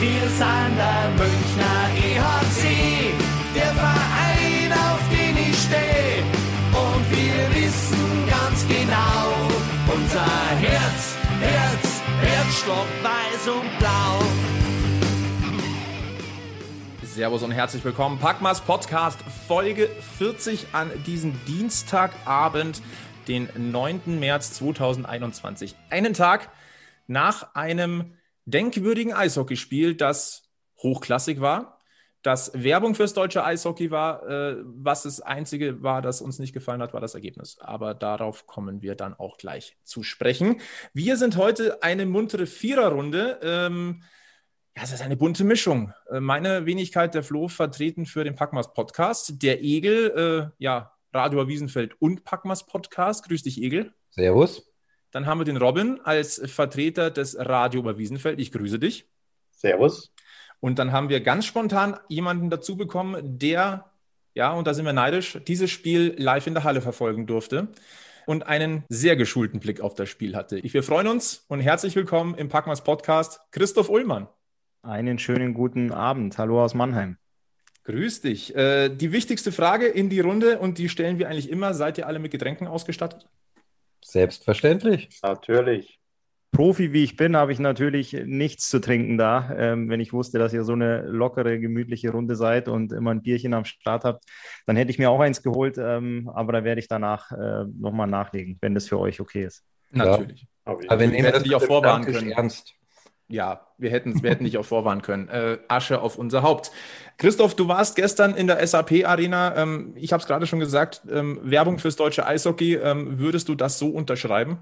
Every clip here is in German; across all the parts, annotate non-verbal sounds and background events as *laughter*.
Wir sind der Münchner EHC, der Verein, auf den ich stehe. Und wir wissen ganz genau, unser Herz, Herz, Herzstock weiß und blau. Servus und herzlich willkommen. Packmas Podcast Folge 40 an diesem Dienstagabend, den 9. März 2021. Einen Tag nach einem denkwürdigen Eishockeyspiel, das hochklassig war, das Werbung fürs deutsche Eishockey war. Äh, was das Einzige war, das uns nicht gefallen hat, war das Ergebnis. Aber darauf kommen wir dann auch gleich zu sprechen. Wir sind heute eine muntere Viererrunde. Ähm, ja, es ist eine bunte Mischung. Äh, meine Wenigkeit, der Flo, vertreten für den Packmas Podcast. Der Egel, äh, ja, Radio Wiesenfeld und Packmas Podcast. Grüß dich, Egel. Servus. Dann haben wir den Robin als Vertreter des Radio Oberwiesenfeld. Ich grüße dich. Servus. Und dann haben wir ganz spontan jemanden dazu bekommen, der, ja, und da sind wir neidisch, dieses Spiel live in der Halle verfolgen durfte und einen sehr geschulten Blick auf das Spiel hatte. Wir freuen uns und herzlich willkommen im Packmas Podcast, Christoph Ullmann. Einen schönen guten Abend. Hallo aus Mannheim. Grüß dich. Äh, die wichtigste Frage in die Runde und die stellen wir eigentlich immer. Seid ihr alle mit Getränken ausgestattet? Selbstverständlich. Natürlich. Profi wie ich bin, habe ich natürlich nichts zu trinken da. Ähm, wenn ich wusste, dass ihr so eine lockere, gemütliche Runde seid und immer ein Bierchen am Start habt, dann hätte ich mir auch eins geholt. Ähm, aber da werde ich danach äh, nochmal nachlegen, wenn das für euch okay ist. Natürlich. Ja. Aber wir nehmen das die auch vorwarnen können. Ernst. Ja, wir hätten wir hätten dich auch vorwarnen können. Äh, Asche auf unser Haupt. Christoph, du warst gestern in der SAP-Arena. Ähm, ich habe es gerade schon gesagt, ähm, Werbung fürs deutsche Eishockey. Ähm, würdest du das so unterschreiben?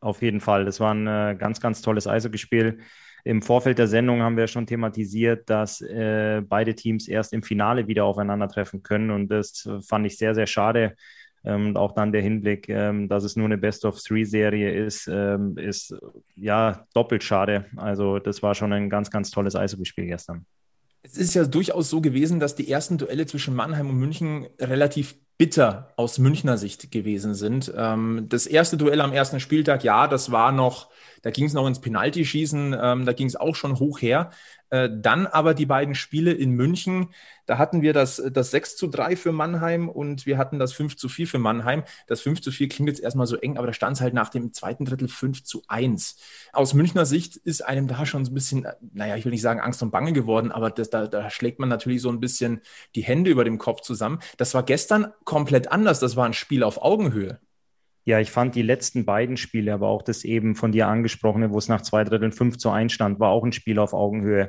Auf jeden Fall. Das war ein äh, ganz, ganz tolles Eishockeyspiel. Im Vorfeld der Sendung haben wir schon thematisiert, dass äh, beide Teams erst im Finale wieder aufeinandertreffen können. Und das fand ich sehr, sehr schade. Ähm, und auch dann der Hinblick, ähm, dass es nur eine Best-of-Three-Serie ist, ähm, ist ja doppelt schade. Also das war schon ein ganz, ganz tolles Eishockeyspiel gestern. Es ist ja durchaus so gewesen, dass die ersten Duelle zwischen Mannheim und München relativ bitter aus Münchner Sicht gewesen sind. Das erste Duell am ersten Spieltag, ja, das war noch, da ging es noch ins Penaltyschießen, da ging es auch schon hoch her. Äh, dann aber die beiden Spiele in München, da hatten wir das, das 6 zu 3 für Mannheim und wir hatten das 5 zu 4 für Mannheim. Das 5 zu 4 klingt jetzt erstmal so eng, aber da stand es halt nach dem zweiten Drittel 5 zu 1. Aus Münchner Sicht ist einem da schon so ein bisschen, naja, ich will nicht sagen Angst und Bange geworden, aber das, da, da schlägt man natürlich so ein bisschen die Hände über dem Kopf zusammen. Das war gestern komplett anders. Das war ein Spiel auf Augenhöhe. Ja, ich fand die letzten beiden Spiele, aber auch das eben von dir angesprochene, wo es nach zwei Dritteln 5 zu 1 stand, war auch ein Spiel auf Augenhöhe.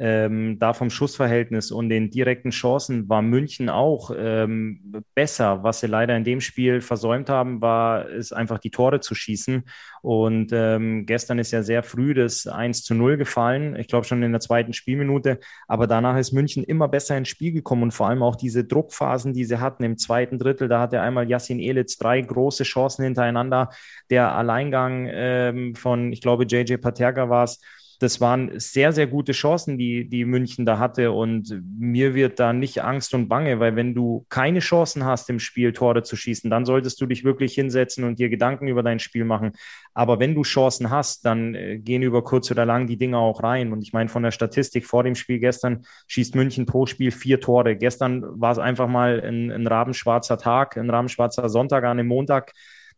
Ähm, da vom Schussverhältnis und den direkten Chancen war München auch ähm, besser. Was sie leider in dem Spiel versäumt haben, war es einfach die Tore zu schießen. Und ähm, gestern ist ja sehr früh das 1 zu 0 gefallen. Ich glaube schon in der zweiten Spielminute. Aber danach ist München immer besser ins Spiel gekommen und vor allem auch diese Druckphasen, die sie hatten im zweiten Drittel. Da hatte einmal Yassin Elitz drei große Chancen hintereinander. Der Alleingang ähm, von, ich glaube, JJ Paterka war es das waren sehr, sehr gute Chancen, die, die München da hatte. Und mir wird da nicht Angst und Bange, weil wenn du keine Chancen hast, im Spiel Tore zu schießen, dann solltest du dich wirklich hinsetzen und dir Gedanken über dein Spiel machen. Aber wenn du Chancen hast, dann äh, gehen über kurz oder lang die Dinge auch rein. Und ich meine, von der Statistik vor dem Spiel gestern schießt München pro Spiel vier Tore. Gestern war es einfach mal ein, ein rabenschwarzer Tag, ein rabenschwarzer Sonntag an einem Montag.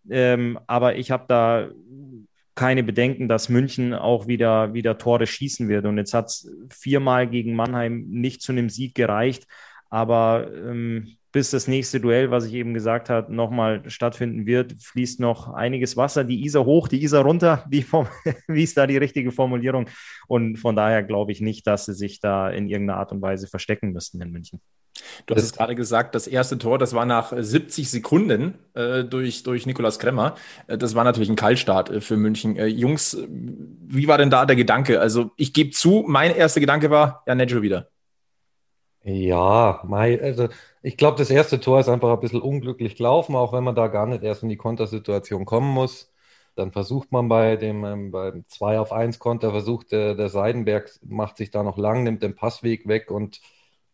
Ähm, aber ich habe da keine Bedenken, dass München auch wieder, wieder Tore schießen wird. Und jetzt hat es viermal gegen Mannheim nicht zu einem Sieg gereicht. Aber ähm, bis das nächste Duell, was ich eben gesagt habe, nochmal stattfinden wird, fließt noch einiges Wasser. Die Isar hoch, die Isar runter, *laughs* wie, wie ist da die richtige Formulierung? Und von daher glaube ich nicht, dass sie sich da in irgendeiner Art und Weise verstecken müssten in München. Du hast es gerade gesagt, das erste Tor, das war nach 70 Sekunden äh, durch, durch Nikolas Kremmer. Äh, das war natürlich ein Kaltstart äh, für München. Äh, Jungs, wie war denn da der Gedanke? Also ich gebe zu, mein erster Gedanke war, ja, Nejo wieder. Ja, mein, also ich glaube, das erste Tor ist einfach ein bisschen unglücklich gelaufen, auch wenn man da gar nicht erst in die Kontersituation kommen muss. Dann versucht man bei dem ähm, beim 2 auf 1 Konter, versucht der, der Seidenberg, macht sich da noch lang, nimmt den Passweg weg und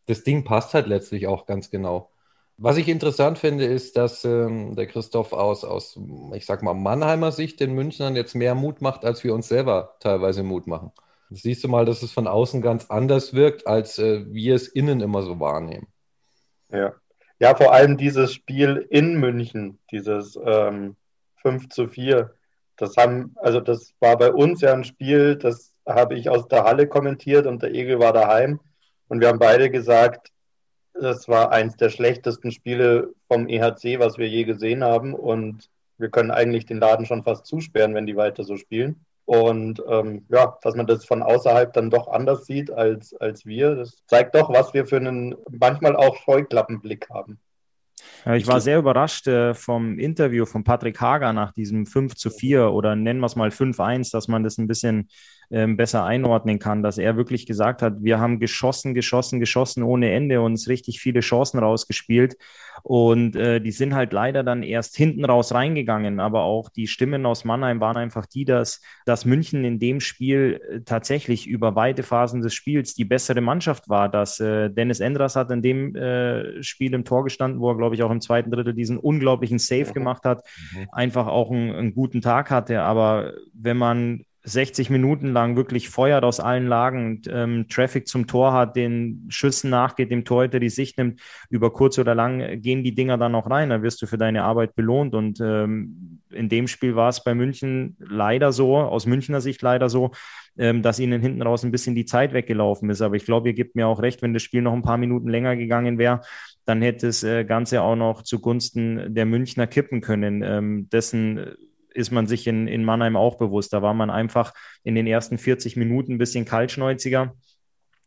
das Ding passt halt letztlich auch ganz genau. Was ich interessant finde, ist, dass ähm, der Christoph aus, aus, ich sag mal, Mannheimer Sicht den Münchnern jetzt mehr Mut macht, als wir uns selber teilweise Mut machen. Siehst du mal, dass es von außen ganz anders wirkt, als äh, wir es innen immer so wahrnehmen. Ja. ja, vor allem dieses Spiel in München, dieses ähm, 5 zu 4, das haben, also das war bei uns ja ein Spiel, das habe ich aus der Halle kommentiert und der Egel war daheim. Und wir haben beide gesagt, das war eins der schlechtesten Spiele vom EHC, was wir je gesehen haben. Und wir können eigentlich den Laden schon fast zusperren, wenn die weiter so spielen. Und ähm, ja, dass man das von außerhalb dann doch anders sieht als, als wir, das zeigt doch, was wir für einen manchmal auch Scheuklappenblick haben. Ja, ich war sehr überrascht äh, vom Interview von Patrick Hager nach diesem 5 zu 4 oder nennen wir es mal 5-1, dass man das ein bisschen ähm, besser einordnen kann, dass er wirklich gesagt hat, wir haben geschossen, geschossen, geschossen ohne Ende und uns richtig viele Chancen rausgespielt. Und äh, die sind halt leider dann erst hinten raus reingegangen. Aber auch die Stimmen aus Mannheim waren einfach die, dass, dass München in dem Spiel äh, tatsächlich über weite Phasen des Spiels die bessere Mannschaft war. Dass äh, Dennis Endras hat in dem äh, Spiel im Tor gestanden, wo er, glaube ich, auch im zweiten Drittel diesen unglaublichen Save mhm. gemacht hat, mhm. einfach auch einen, einen guten Tag hatte. Aber wenn man 60 Minuten lang wirklich feuert aus allen Lagen ähm, Traffic zum Tor hat, den Schüssen nachgeht, dem Torhüter die Sicht nimmt, über kurz oder lang gehen die Dinger dann auch rein, dann wirst du für deine Arbeit belohnt. Und ähm, in dem Spiel war es bei München leider so, aus Münchner Sicht leider so, ähm, dass ihnen hinten raus ein bisschen die Zeit weggelaufen ist, aber ich glaube, ihr gebt mir auch recht, wenn das Spiel noch ein paar Minuten länger gegangen wäre, dann hätte das äh, Ganze auch noch zugunsten der Münchner kippen können, ähm, dessen ist man sich in, in Mannheim auch bewusst. Da war man einfach in den ersten 40 Minuten ein bisschen kaltschnäuziger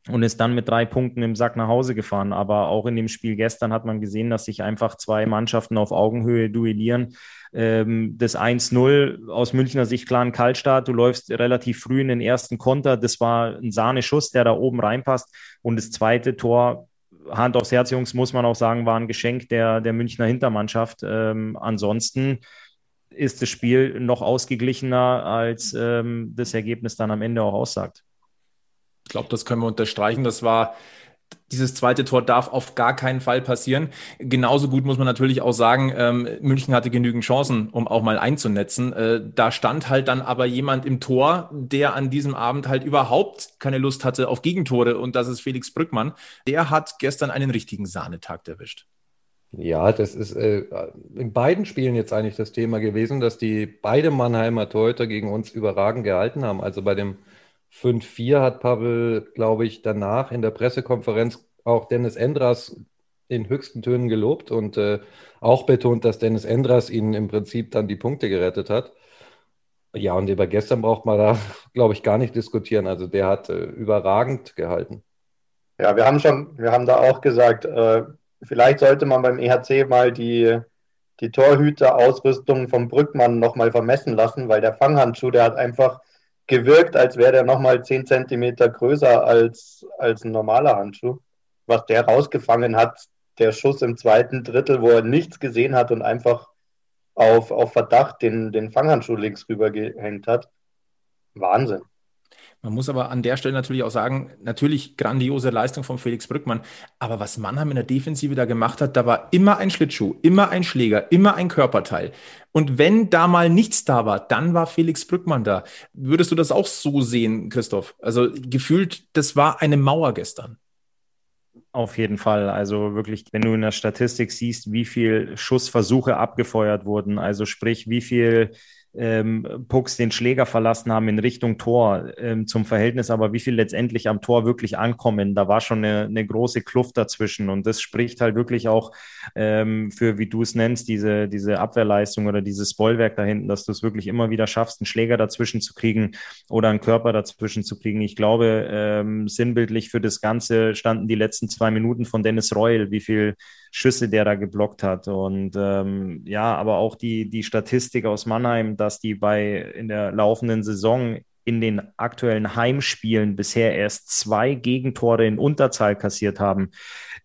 und ist dann mit drei Punkten im Sack nach Hause gefahren. Aber auch in dem Spiel gestern hat man gesehen, dass sich einfach zwei Mannschaften auf Augenhöhe duellieren. Ähm, das 1-0 aus Münchner Sicht klar ein Kaltstart. Du läufst relativ früh in den ersten Konter. Das war ein Sahneschuss, der da oben reinpasst. Und das zweite Tor, Hand aufs Herz, Jungs, muss man auch sagen, war ein Geschenk der, der Münchner Hintermannschaft. Ähm, ansonsten ist das Spiel noch ausgeglichener, als ähm, das Ergebnis dann am Ende auch aussagt. Ich glaube, das können wir unterstreichen. Das war dieses zweite Tor darf auf gar keinen Fall passieren. Genauso gut muss man natürlich auch sagen, ähm, München hatte genügend Chancen, um auch mal einzunetzen. Äh, da stand halt dann aber jemand im Tor, der an diesem Abend halt überhaupt keine Lust hatte auf Gegentore und das ist Felix Brückmann. Der hat gestern einen richtigen Sahnetag erwischt. Ja, das ist äh, in beiden Spielen jetzt eigentlich das Thema gewesen, dass die beide Mannheimer Torhüter gegen uns überragend gehalten haben. Also bei dem 5-4 hat Pavel, glaube ich, danach in der Pressekonferenz auch Dennis Endras in höchsten Tönen gelobt und äh, auch betont, dass Dennis Endras ihnen im Prinzip dann die Punkte gerettet hat. Ja, und über gestern braucht man da, *laughs* glaube ich, gar nicht diskutieren. Also der hat äh, überragend gehalten. Ja, wir haben schon, wir haben da auch gesagt, äh, Vielleicht sollte man beim EHC mal die, die Torhüterausrüstung vom Brückmann nochmal vermessen lassen, weil der Fanghandschuh, der hat einfach gewirkt, als wäre der nochmal 10 Zentimeter größer als, als ein normaler Handschuh. Was der rausgefangen hat, der Schuss im zweiten Drittel, wo er nichts gesehen hat und einfach auf, auf Verdacht den, den Fanghandschuh links rüber gehängt hat. Wahnsinn. Man muss aber an der Stelle natürlich auch sagen, natürlich grandiose Leistung von Felix Brückmann. Aber was Mannheim in der Defensive da gemacht hat, da war immer ein Schlittschuh, immer ein Schläger, immer ein Körperteil. Und wenn da mal nichts da war, dann war Felix Brückmann da. Würdest du das auch so sehen, Christoph? Also gefühlt, das war eine Mauer gestern. Auf jeden Fall. Also wirklich, wenn du in der Statistik siehst, wie viel Schussversuche abgefeuert wurden, also sprich, wie viel ähm, Pucks den Schläger verlassen haben in Richtung Tor ähm, zum Verhältnis, aber wie viel letztendlich am Tor wirklich ankommen, da war schon eine, eine große Kluft dazwischen und das spricht halt wirklich auch ähm, für, wie du es nennst, diese, diese Abwehrleistung oder dieses Bollwerk da hinten, dass du es wirklich immer wieder schaffst, einen Schläger dazwischen zu kriegen oder einen Körper dazwischen zu kriegen. Ich glaube, ähm, sinnbildlich für das Ganze standen die letzten zwei Minuten von Dennis Reul, wie viel Schüsse der da geblockt hat. Und ähm, ja, aber auch die, die Statistik aus Mannheim, dass die bei in der laufenden Saison in den aktuellen Heimspielen bisher erst zwei Gegentore in Unterzahl kassiert haben,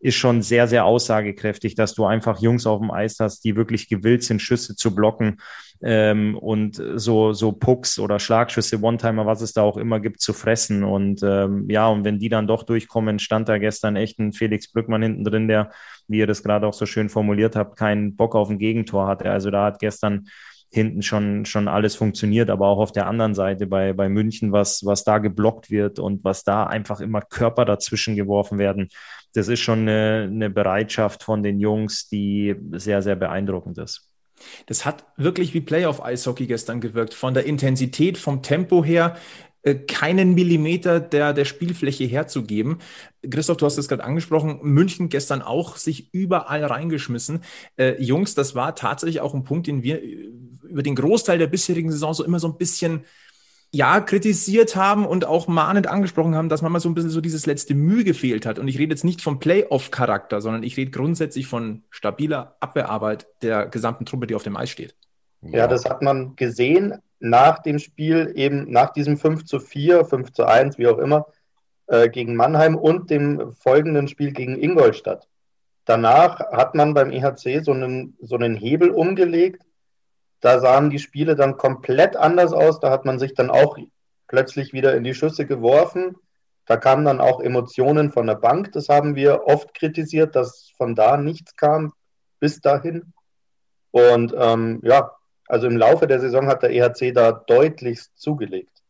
ist schon sehr, sehr aussagekräftig, dass du einfach Jungs auf dem Eis hast, die wirklich gewillt sind, Schüsse zu blocken ähm, und so, so Pucks oder Schlagschüsse, One-Timer, was es da auch immer gibt, zu fressen. Und ähm, ja, und wenn die dann doch durchkommen, stand da gestern echt ein Felix Brückmann hinten drin, der, wie ihr das gerade auch so schön formuliert habt, keinen Bock auf ein Gegentor hatte. Also da hat gestern hinten schon, schon alles funktioniert, aber auch auf der anderen Seite bei, bei München, was, was da geblockt wird und was da einfach immer Körper dazwischen geworfen werden, das ist schon eine, eine Bereitschaft von den Jungs, die sehr, sehr beeindruckend ist. Das hat wirklich wie Playoff-Eishockey gestern gewirkt. Von der Intensität, vom Tempo her, äh, keinen Millimeter der, der Spielfläche herzugeben. Christoph, du hast es gerade angesprochen, München gestern auch sich überall reingeschmissen. Äh, Jungs, das war tatsächlich auch ein Punkt, den wir äh, über den Großteil der bisherigen Saison so immer so ein bisschen ja, kritisiert haben und auch mahnend angesprochen haben, dass manchmal so ein bisschen so dieses letzte Mühe gefehlt hat. Und ich rede jetzt nicht vom Playoff-Charakter, sondern ich rede grundsätzlich von stabiler Abwehrarbeit der gesamten Truppe, die auf dem Eis steht. Ja, das hat man gesehen nach dem Spiel, eben nach diesem 5 zu 4, 5 zu 1, wie auch immer, äh, gegen Mannheim und dem folgenden Spiel gegen Ingolstadt. Danach hat man beim EHC so einen, so einen Hebel umgelegt. Da sahen die Spiele dann komplett anders aus. Da hat man sich dann auch plötzlich wieder in die Schüsse geworfen. Da kamen dann auch Emotionen von der Bank. Das haben wir oft kritisiert, dass von da nichts kam bis dahin. Und ähm, ja, also im Laufe der Saison hat der EHC da deutlichst zugelegt.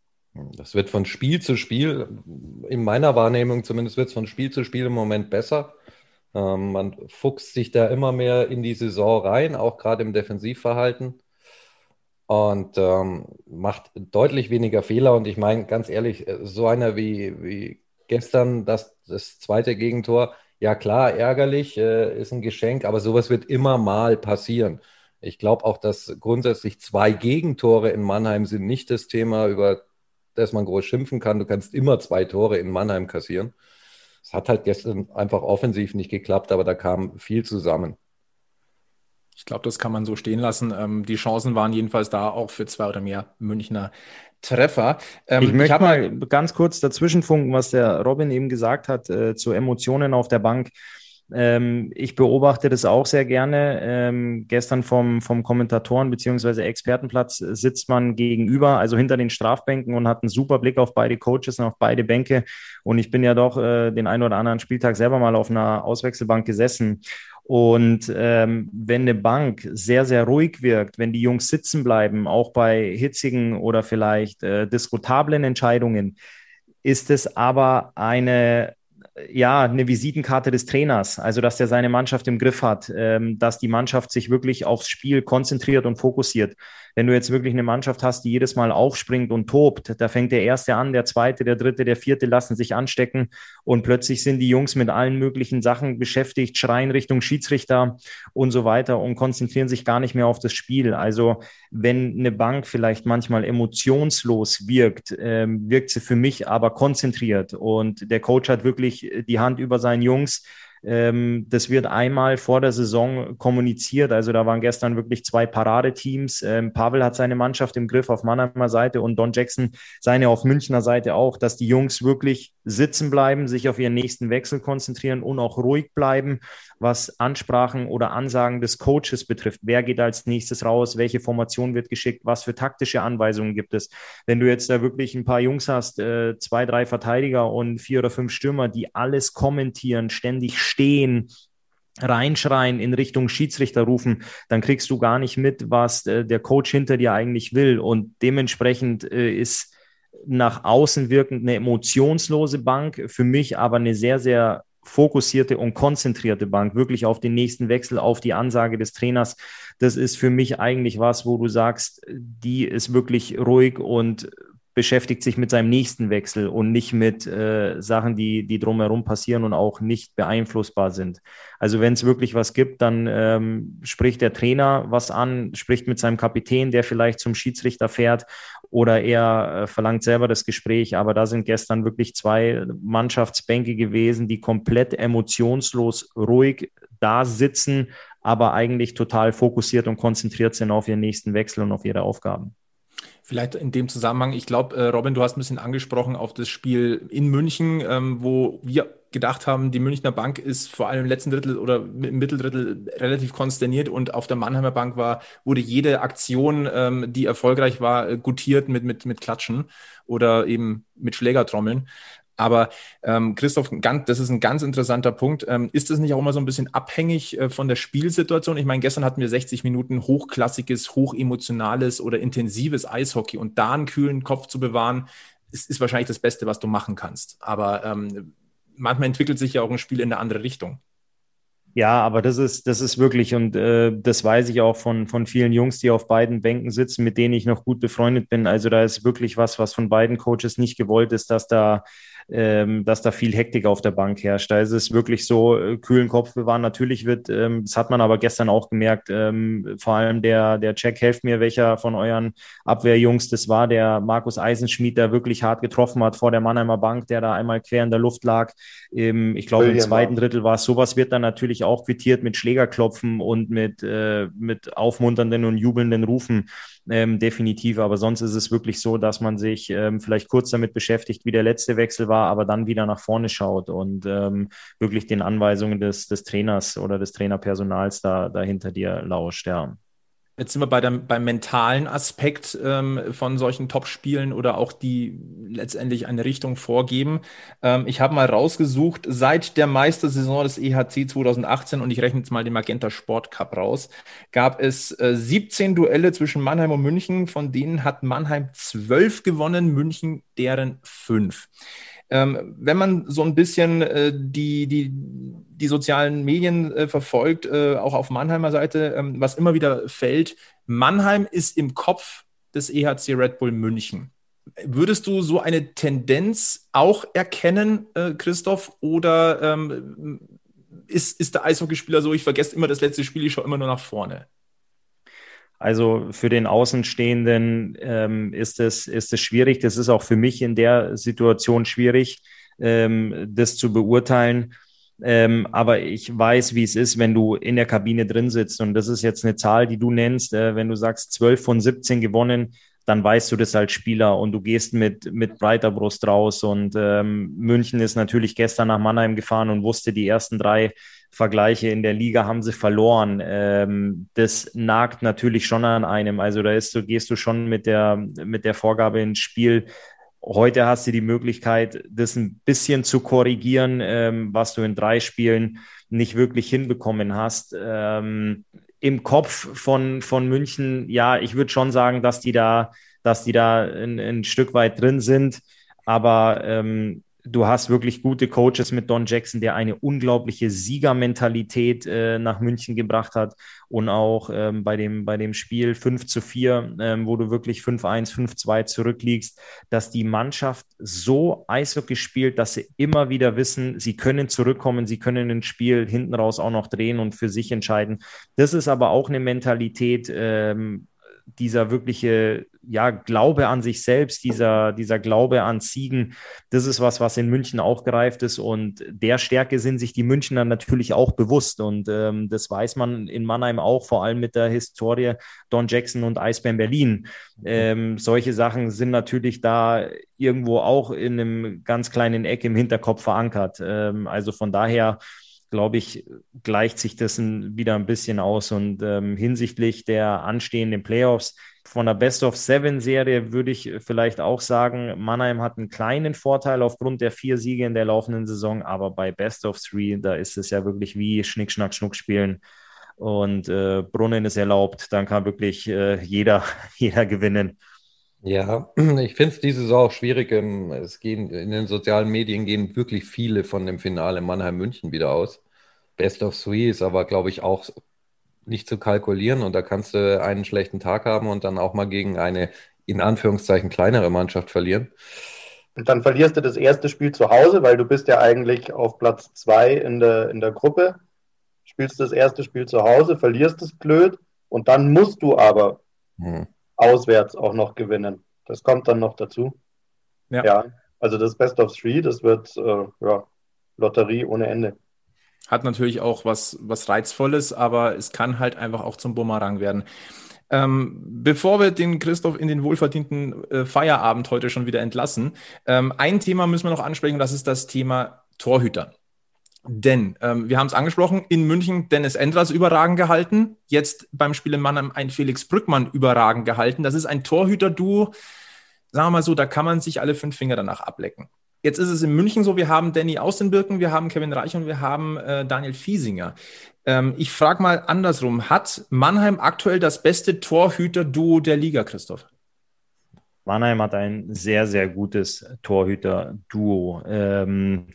Das wird von Spiel zu Spiel, in meiner Wahrnehmung zumindest, wird es von Spiel zu Spiel im Moment besser. Ähm, man fuchst sich da immer mehr in die Saison rein, auch gerade im Defensivverhalten und ähm, macht deutlich weniger Fehler. Und ich meine, ganz ehrlich, so einer wie, wie gestern, das, das zweite Gegentor, ja klar, ärgerlich, äh, ist ein Geschenk, aber sowas wird immer mal passieren. Ich glaube auch, dass grundsätzlich zwei Gegentore in Mannheim sind nicht das Thema, über das man groß schimpfen kann. Du kannst immer zwei Tore in Mannheim kassieren. Es hat halt gestern einfach offensiv nicht geklappt, aber da kam viel zusammen. Ich glaube, das kann man so stehen lassen. Ähm, die Chancen waren jedenfalls da auch für zwei oder mehr Münchner Treffer. Ähm, ich möchte ich mal ganz kurz dazwischenfunken, was der Robin eben gesagt hat äh, zu Emotionen auf der Bank. Ähm, ich beobachte das auch sehr gerne. Ähm, gestern vom, vom Kommentatoren bzw. Expertenplatz sitzt man gegenüber, also hinter den Strafbänken und hat einen super Blick auf beide Coaches und auf beide Bänke. Und ich bin ja doch äh, den einen oder anderen Spieltag selber mal auf einer Auswechselbank gesessen. Und ähm, wenn eine Bank sehr, sehr ruhig wirkt, wenn die Jungs sitzen bleiben, auch bei hitzigen oder vielleicht äh, diskutablen Entscheidungen, ist es aber eine ja, eine Visitenkarte des Trainers, also dass der seine Mannschaft im Griff hat, ähm, dass die Mannschaft sich wirklich aufs Spiel konzentriert und fokussiert. Wenn du jetzt wirklich eine Mannschaft hast, die jedes Mal aufspringt und tobt, da fängt der Erste an, der Zweite, der Dritte, der Vierte lassen sich anstecken und plötzlich sind die Jungs mit allen möglichen Sachen beschäftigt, schreien Richtung Schiedsrichter und so weiter und konzentrieren sich gar nicht mehr auf das Spiel. Also wenn eine Bank vielleicht manchmal emotionslos wirkt, ähm, wirkt sie für mich aber konzentriert und der Coach hat wirklich die Hand über seinen Jungs ähm, das wird einmal vor der Saison kommuniziert. Also da waren gestern wirklich zwei Paradeteams. Ähm, Pavel hat seine Mannschaft im Griff auf Mannheimer Seite und Don Jackson seine auf Münchner Seite auch, dass die Jungs wirklich sitzen bleiben, sich auf ihren nächsten Wechsel konzentrieren und auch ruhig bleiben, was Ansprachen oder Ansagen des Coaches betrifft. Wer geht als nächstes raus? Welche Formation wird geschickt? Was für taktische Anweisungen gibt es? Wenn du jetzt da wirklich ein paar Jungs hast, äh, zwei, drei Verteidiger und vier oder fünf Stürmer, die alles kommentieren, ständig stehen, reinschreien, in Richtung Schiedsrichter rufen, dann kriegst du gar nicht mit, was äh, der Coach hinter dir eigentlich will. Und dementsprechend äh, ist nach außen wirkend eine emotionslose Bank, für mich aber eine sehr, sehr fokussierte und konzentrierte Bank, wirklich auf den nächsten Wechsel, auf die Ansage des Trainers. Das ist für mich eigentlich was, wo du sagst, die ist wirklich ruhig und beschäftigt sich mit seinem nächsten Wechsel und nicht mit äh, Sachen, die, die drumherum passieren und auch nicht beeinflussbar sind. Also wenn es wirklich was gibt, dann ähm, spricht der Trainer was an, spricht mit seinem Kapitän, der vielleicht zum Schiedsrichter fährt oder er äh, verlangt selber das Gespräch. Aber da sind gestern wirklich zwei Mannschaftsbänke gewesen, die komplett emotionslos ruhig da sitzen, aber eigentlich total fokussiert und konzentriert sind auf ihren nächsten Wechsel und auf ihre Aufgaben. Vielleicht in dem Zusammenhang, ich glaube, äh, Robin, du hast ein bisschen angesprochen auf das Spiel in München, ähm, wo wir gedacht haben, die Münchner Bank ist vor allem im letzten Drittel oder im Mitteldrittel relativ konsterniert und auf der Mannheimer Bank war, wurde jede Aktion, ähm, die erfolgreich war, gutiert mit, mit, mit Klatschen oder eben mit Schlägertrommeln. Aber ähm, Christoph, ganz, das ist ein ganz interessanter Punkt. Ähm, ist das nicht auch immer so ein bisschen abhängig äh, von der Spielsituation? Ich meine, gestern hatten wir 60 Minuten hochklassiges, hochemotionales oder intensives Eishockey und da einen kühlen Kopf zu bewahren, ist, ist wahrscheinlich das Beste, was du machen kannst. Aber ähm, manchmal entwickelt sich ja auch ein Spiel in eine andere Richtung. Ja, aber das ist, das ist wirklich, und äh, das weiß ich auch von, von vielen Jungs, die auf beiden Bänken sitzen, mit denen ich noch gut befreundet bin. Also da ist wirklich was, was von beiden Coaches nicht gewollt ist, dass da ähm, dass da viel Hektik auf der Bank herrscht. Da ist es wirklich so, äh, kühlen Kopf bewahren. Natürlich wird, ähm, das hat man aber gestern auch gemerkt, ähm, vor allem der, der Check, helft mir, welcher von euren Abwehrjungs das war, der Markus Eisenschmied, der wirklich hart getroffen hat vor der Mannheimer Bank, der da einmal quer in der Luft lag. Ähm, ich glaube, im zweiten Drittel war es. Sowas wird dann natürlich auch quittiert mit Schlägerklopfen und mit, äh, mit aufmunternden und jubelnden Rufen ähm, definitiv. Aber sonst ist es wirklich so, dass man sich ähm, vielleicht kurz damit beschäftigt, wie der letzte Wechsel war, aber dann wieder nach vorne schaut und ähm, wirklich den Anweisungen des, des Trainers oder des Trainerpersonals da, hinter dir lauscht. Ja. Jetzt sind wir bei dem, beim mentalen Aspekt ähm, von solchen Top-Spielen oder auch die letztendlich eine Richtung vorgeben. Ähm, ich habe mal rausgesucht, seit der Meistersaison des EHC 2018, und ich rechne jetzt mal den Magenta Sport Cup raus, gab es äh, 17 Duelle zwischen Mannheim und München, von denen hat Mannheim 12 gewonnen, München deren 5. Ähm, wenn man so ein bisschen äh, die, die, die sozialen Medien äh, verfolgt, äh, auch auf Mannheimer Seite, ähm, was immer wieder fällt, Mannheim ist im Kopf des EHC Red Bull München. Würdest du so eine Tendenz auch erkennen, äh, Christoph, oder ähm, ist, ist der Eishockeyspieler so, ich vergesse immer das letzte Spiel, ich schaue immer nur nach vorne? Also für den Außenstehenden ähm, ist, es, ist es schwierig. Das ist auch für mich in der Situation schwierig, ähm, das zu beurteilen. Ähm, aber ich weiß, wie es ist, wenn du in der Kabine drin sitzt. Und das ist jetzt eine Zahl, die du nennst. Äh, wenn du sagst, 12 von 17 gewonnen, dann weißt du das als Spieler und du gehst mit, mit breiter Brust raus. Und ähm, München ist natürlich gestern nach Mannheim gefahren und wusste, die ersten drei Vergleiche in der Liga haben sie verloren. Ähm, das nagt natürlich schon an einem. Also da ist, du, gehst du schon mit der, mit der Vorgabe ins Spiel. Heute hast du die Möglichkeit, das ein bisschen zu korrigieren, ähm, was du in drei Spielen nicht wirklich hinbekommen hast. Ähm, Im Kopf von, von München, ja, ich würde schon sagen, dass die da, dass die da ein, ein Stück weit drin sind. Aber ähm, du hast wirklich gute Coaches mit Don Jackson, der eine unglaubliche Siegermentalität äh, nach München gebracht hat und auch ähm, bei, dem, bei dem Spiel 5 zu 4, ähm, wo du wirklich 5-1, 5-2 zurückliegst, dass die Mannschaft so Eishockey spielt, dass sie immer wieder wissen, sie können zurückkommen, sie können ein Spiel hinten raus auch noch drehen und für sich entscheiden. Das ist aber auch eine Mentalität, ähm, dieser wirkliche ja, Glaube an sich selbst, dieser, dieser Glaube an Siegen, das ist was, was in München auch gereift ist. Und der Stärke sind sich die Münchner natürlich auch bewusst. Und ähm, das weiß man in Mannheim auch, vor allem mit der Historie Don Jackson und Eisbären Berlin. Ähm, solche Sachen sind natürlich da irgendwo auch in einem ganz kleinen Eck im Hinterkopf verankert. Ähm, also von daher glaube ich, gleicht sich das wieder ein bisschen aus. Und ähm, hinsichtlich der anstehenden Playoffs von der Best of Seven Serie würde ich vielleicht auch sagen, Mannheim hat einen kleinen Vorteil aufgrund der vier Siege in der laufenden Saison, aber bei Best of Three, da ist es ja wirklich wie Schnick, Schnack, Schnuck spielen. Und äh, Brunnen ist erlaubt, dann kann wirklich äh, jeder, *laughs* jeder gewinnen. Ja, *clears throat* ich finde es diese Saison auch schwierig. Ähm, es gehen in den sozialen Medien gehen wirklich viele von dem Finale Mannheim-München wieder aus. Best of Three ist aber, glaube ich, auch nicht zu kalkulieren und da kannst du einen schlechten Tag haben und dann auch mal gegen eine in Anführungszeichen kleinere Mannschaft verlieren. Und dann verlierst du das erste Spiel zu Hause, weil du bist ja eigentlich auf Platz zwei in der, in der Gruppe. Spielst das erste Spiel zu Hause, verlierst es blöd und dann musst du aber hm. Auswärts auch noch gewinnen. Das kommt dann noch dazu. Ja. ja also das Best of Three, das wird äh, ja, Lotterie ohne Ende. Hat natürlich auch was, was Reizvolles, aber es kann halt einfach auch zum Bumerang werden. Ähm, bevor wir den Christoph in den wohlverdienten äh, Feierabend heute schon wieder entlassen, ähm, ein Thema müssen wir noch ansprechen, das ist das Thema Torhüter. Denn ähm, wir haben es angesprochen, in München Dennis Endras überragend gehalten, jetzt beim Spiel in Mannheim ein Felix Brückmann überragend gehalten. Das ist ein Torhüter-Duo, sagen wir mal so, da kann man sich alle fünf Finger danach ablecken. Jetzt ist es in München so, wir haben Danny aus den Birken, wir haben Kevin Reich und wir haben äh, Daniel Fiesinger. Ähm, ich frage mal andersrum, hat Mannheim aktuell das beste Torhüter-Duo der Liga, Christoph? Mannheim hat ein sehr, sehr gutes Torhüter-Duo. Ähm,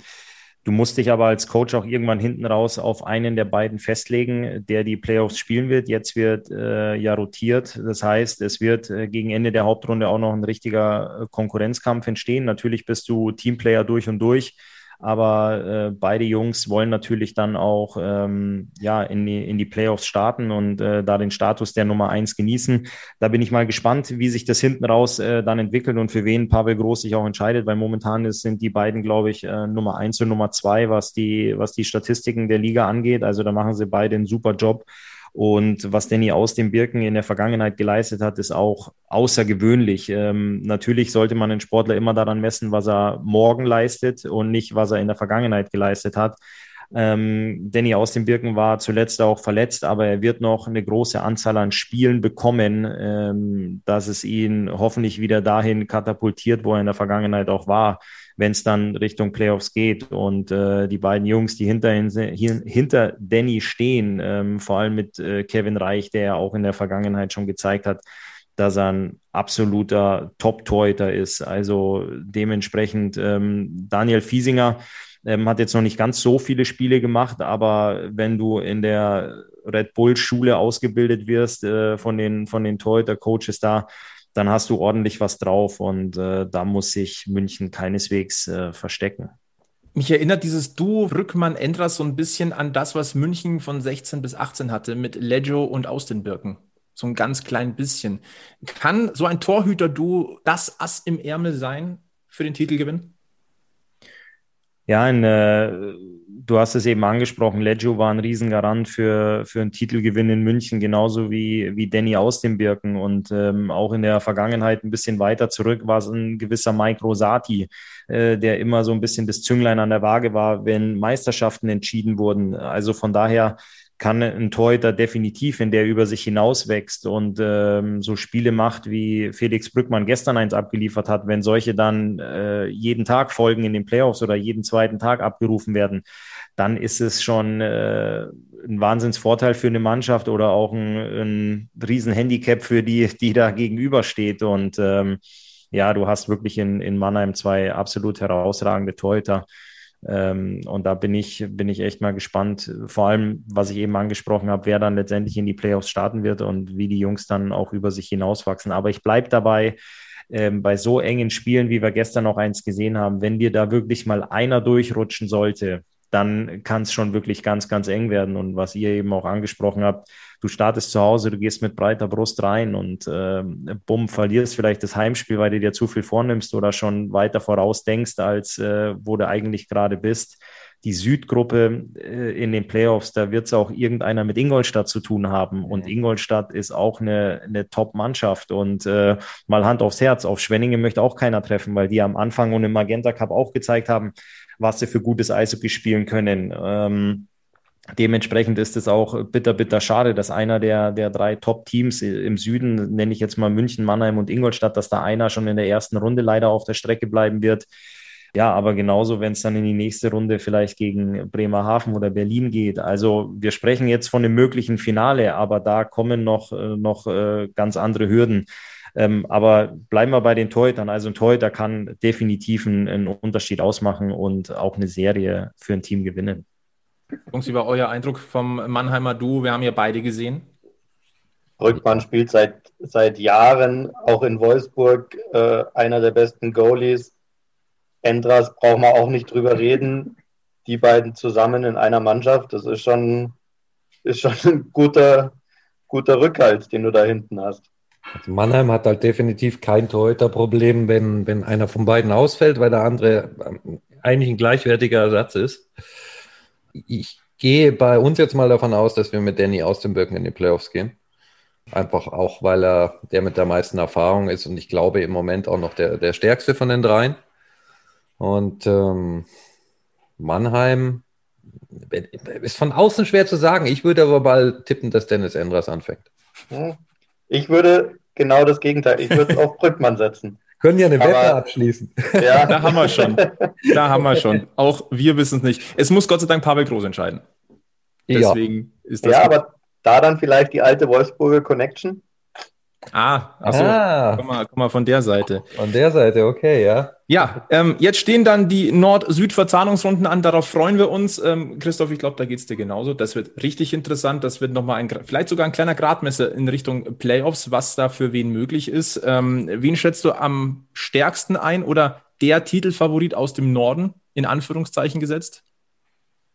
Du musst dich aber als Coach auch irgendwann hinten raus auf einen der beiden festlegen, der die Playoffs spielen wird. Jetzt wird äh, ja rotiert. Das heißt, es wird äh, gegen Ende der Hauptrunde auch noch ein richtiger äh, Konkurrenzkampf entstehen. Natürlich bist du Teamplayer durch und durch. Aber äh, beide Jungs wollen natürlich dann auch ähm, ja, in, die, in die Playoffs starten und äh, da den Status der Nummer eins genießen. Da bin ich mal gespannt, wie sich das hinten raus äh, dann entwickelt und für wen Pavel Groß sich auch entscheidet, weil momentan ist, sind die beiden, glaube ich, äh, Nummer eins und Nummer zwei, was die, was die Statistiken der Liga angeht. Also da machen sie beide einen super Job. Und was Danny aus dem Birken in der Vergangenheit geleistet hat, ist auch außergewöhnlich. Ähm, natürlich sollte man den Sportler immer daran messen, was er morgen leistet und nicht, was er in der Vergangenheit geleistet hat. Ähm, Danny aus dem Birken war zuletzt auch verletzt, aber er wird noch eine große Anzahl an Spielen bekommen, ähm, dass es ihn hoffentlich wieder dahin katapultiert, wo er in der Vergangenheit auch war wenn es dann Richtung Playoffs geht. Und äh, die beiden Jungs, die hinter, hinter Danny stehen, ähm, vor allem mit äh, Kevin Reich, der ja auch in der Vergangenheit schon gezeigt hat, dass er ein absoluter Top-Torhüter ist. Also dementsprechend ähm, Daniel Fiesinger ähm, hat jetzt noch nicht ganz so viele Spiele gemacht, aber wenn du in der Red Bull-Schule ausgebildet wirst äh, von den, von den Torhüter-Coaches da, dann hast du ordentlich was drauf und äh, da muss sich München keineswegs äh, verstecken. Mich erinnert dieses Duo Rückmann-Endras so ein bisschen an das, was München von 16 bis 18 hatte mit Leggio und Austin Birken. So ein ganz klein bisschen. Kann so ein Torhüter-Duo das Ass im Ärmel sein für den Titelgewinn? Ja, in, äh, du hast es eben angesprochen, Leggio war ein Riesengarant für, für einen Titelgewinn in München, genauso wie, wie Danny aus dem Birken. Und ähm, auch in der Vergangenheit ein bisschen weiter zurück war es ein gewisser Mike Rosati, äh, der immer so ein bisschen das Zünglein an der Waage war, wenn Meisterschaften entschieden wurden. Also von daher kann ein Torhüter definitiv, in der über sich hinauswächst und ähm, so Spiele macht, wie Felix Brückmann gestern eins abgeliefert hat, wenn solche dann äh, jeden Tag folgen in den Playoffs oder jeden zweiten Tag abgerufen werden, dann ist es schon äh, ein Wahnsinnsvorteil für eine Mannschaft oder auch ein, ein Riesenhandicap für die, die da gegenübersteht. Und ähm, ja, du hast wirklich in, in Mannheim zwei absolut herausragende Torhüter. Ähm, und da bin ich, bin ich echt mal gespannt, vor allem, was ich eben angesprochen habe, wer dann letztendlich in die Playoffs starten wird und wie die Jungs dann auch über sich hinauswachsen. Aber ich bleibe dabei, ähm, bei so engen Spielen, wie wir gestern noch eins gesehen haben, wenn dir da wirklich mal einer durchrutschen sollte, dann kann es schon wirklich ganz, ganz eng werden. Und was ihr eben auch angesprochen habt, du startest zu Hause, du gehst mit breiter Brust rein und äh, bumm, verlierst vielleicht das Heimspiel, weil du dir zu viel vornimmst oder schon weiter voraus denkst, als äh, wo du eigentlich gerade bist. Die Südgruppe äh, in den Playoffs, da wird es auch irgendeiner mit Ingolstadt zu tun haben. Und Ingolstadt ist auch eine, eine Top-Mannschaft. Und äh, mal Hand aufs Herz, auf Schwenningen möchte auch keiner treffen, weil die am Anfang und im Magenta Cup auch gezeigt haben, was sie für gutes Eishockey spielen können. Ähm, Dementsprechend ist es auch bitter, bitter schade, dass einer der, der drei Top-Teams im Süden, nenne ich jetzt mal München, Mannheim und Ingolstadt, dass da einer schon in der ersten Runde leider auf der Strecke bleiben wird. Ja, aber genauso, wenn es dann in die nächste Runde vielleicht gegen Bremerhaven oder Berlin geht. Also wir sprechen jetzt von einem möglichen Finale, aber da kommen noch, äh, noch äh, ganz andere Hürden. Ähm, aber bleiben wir bei den Torhütern. Also ein Torhüter kann definitiv einen, einen Unterschied ausmachen und auch eine Serie für ein Team gewinnen. Jungs, wie war euer Eindruck vom Mannheimer Duo? Wir haben ja beide gesehen. Rückmann spielt seit, seit Jahren auch in Wolfsburg äh, einer der besten Goalies. Endras brauchen wir auch nicht drüber reden. Die beiden zusammen in einer Mannschaft, das ist schon, ist schon ein guter, guter Rückhalt, den du da hinten hast. Also Mannheim hat halt definitiv kein Torhüterproblem, wenn, wenn einer von beiden ausfällt, weil der andere ähm, eigentlich ein gleichwertiger Ersatz ist ich gehe bei uns jetzt mal davon aus, dass wir mit Danny aus dem Birken in die Playoffs gehen. Einfach auch, weil er der mit der meisten Erfahrung ist und ich glaube im Moment auch noch der, der stärkste von den dreien. Und ähm, Mannheim ist von außen schwer zu sagen. Ich würde aber mal tippen, dass Dennis Endras anfängt. Ich würde genau das Gegenteil. Ich würde auf Brückmann setzen. *laughs* Können ja eine Wette abschließen. *laughs* Ja, da haben wir schon. Da haben wir schon. *laughs* Auch wir wissen es nicht. Es muss Gott sei Dank Pavel Groß entscheiden. Deswegen ja. ist das. Ja, aber da dann vielleicht die alte Wolfsburger Connection. Ah, achso, ah. Komm, mal, komm mal von der Seite. Von der Seite, okay, ja. Ja, ähm, jetzt stehen dann die Nord-Süd-Verzahnungsrunden an, darauf freuen wir uns. Ähm, Christoph, ich glaube, da geht es dir genauso. Das wird richtig interessant. Das wird nochmal ein, vielleicht sogar ein kleiner Gradmesser in Richtung Playoffs, was da für wen möglich ist. Ähm, wen schätzt du am stärksten ein oder der Titelfavorit aus dem Norden, in Anführungszeichen gesetzt?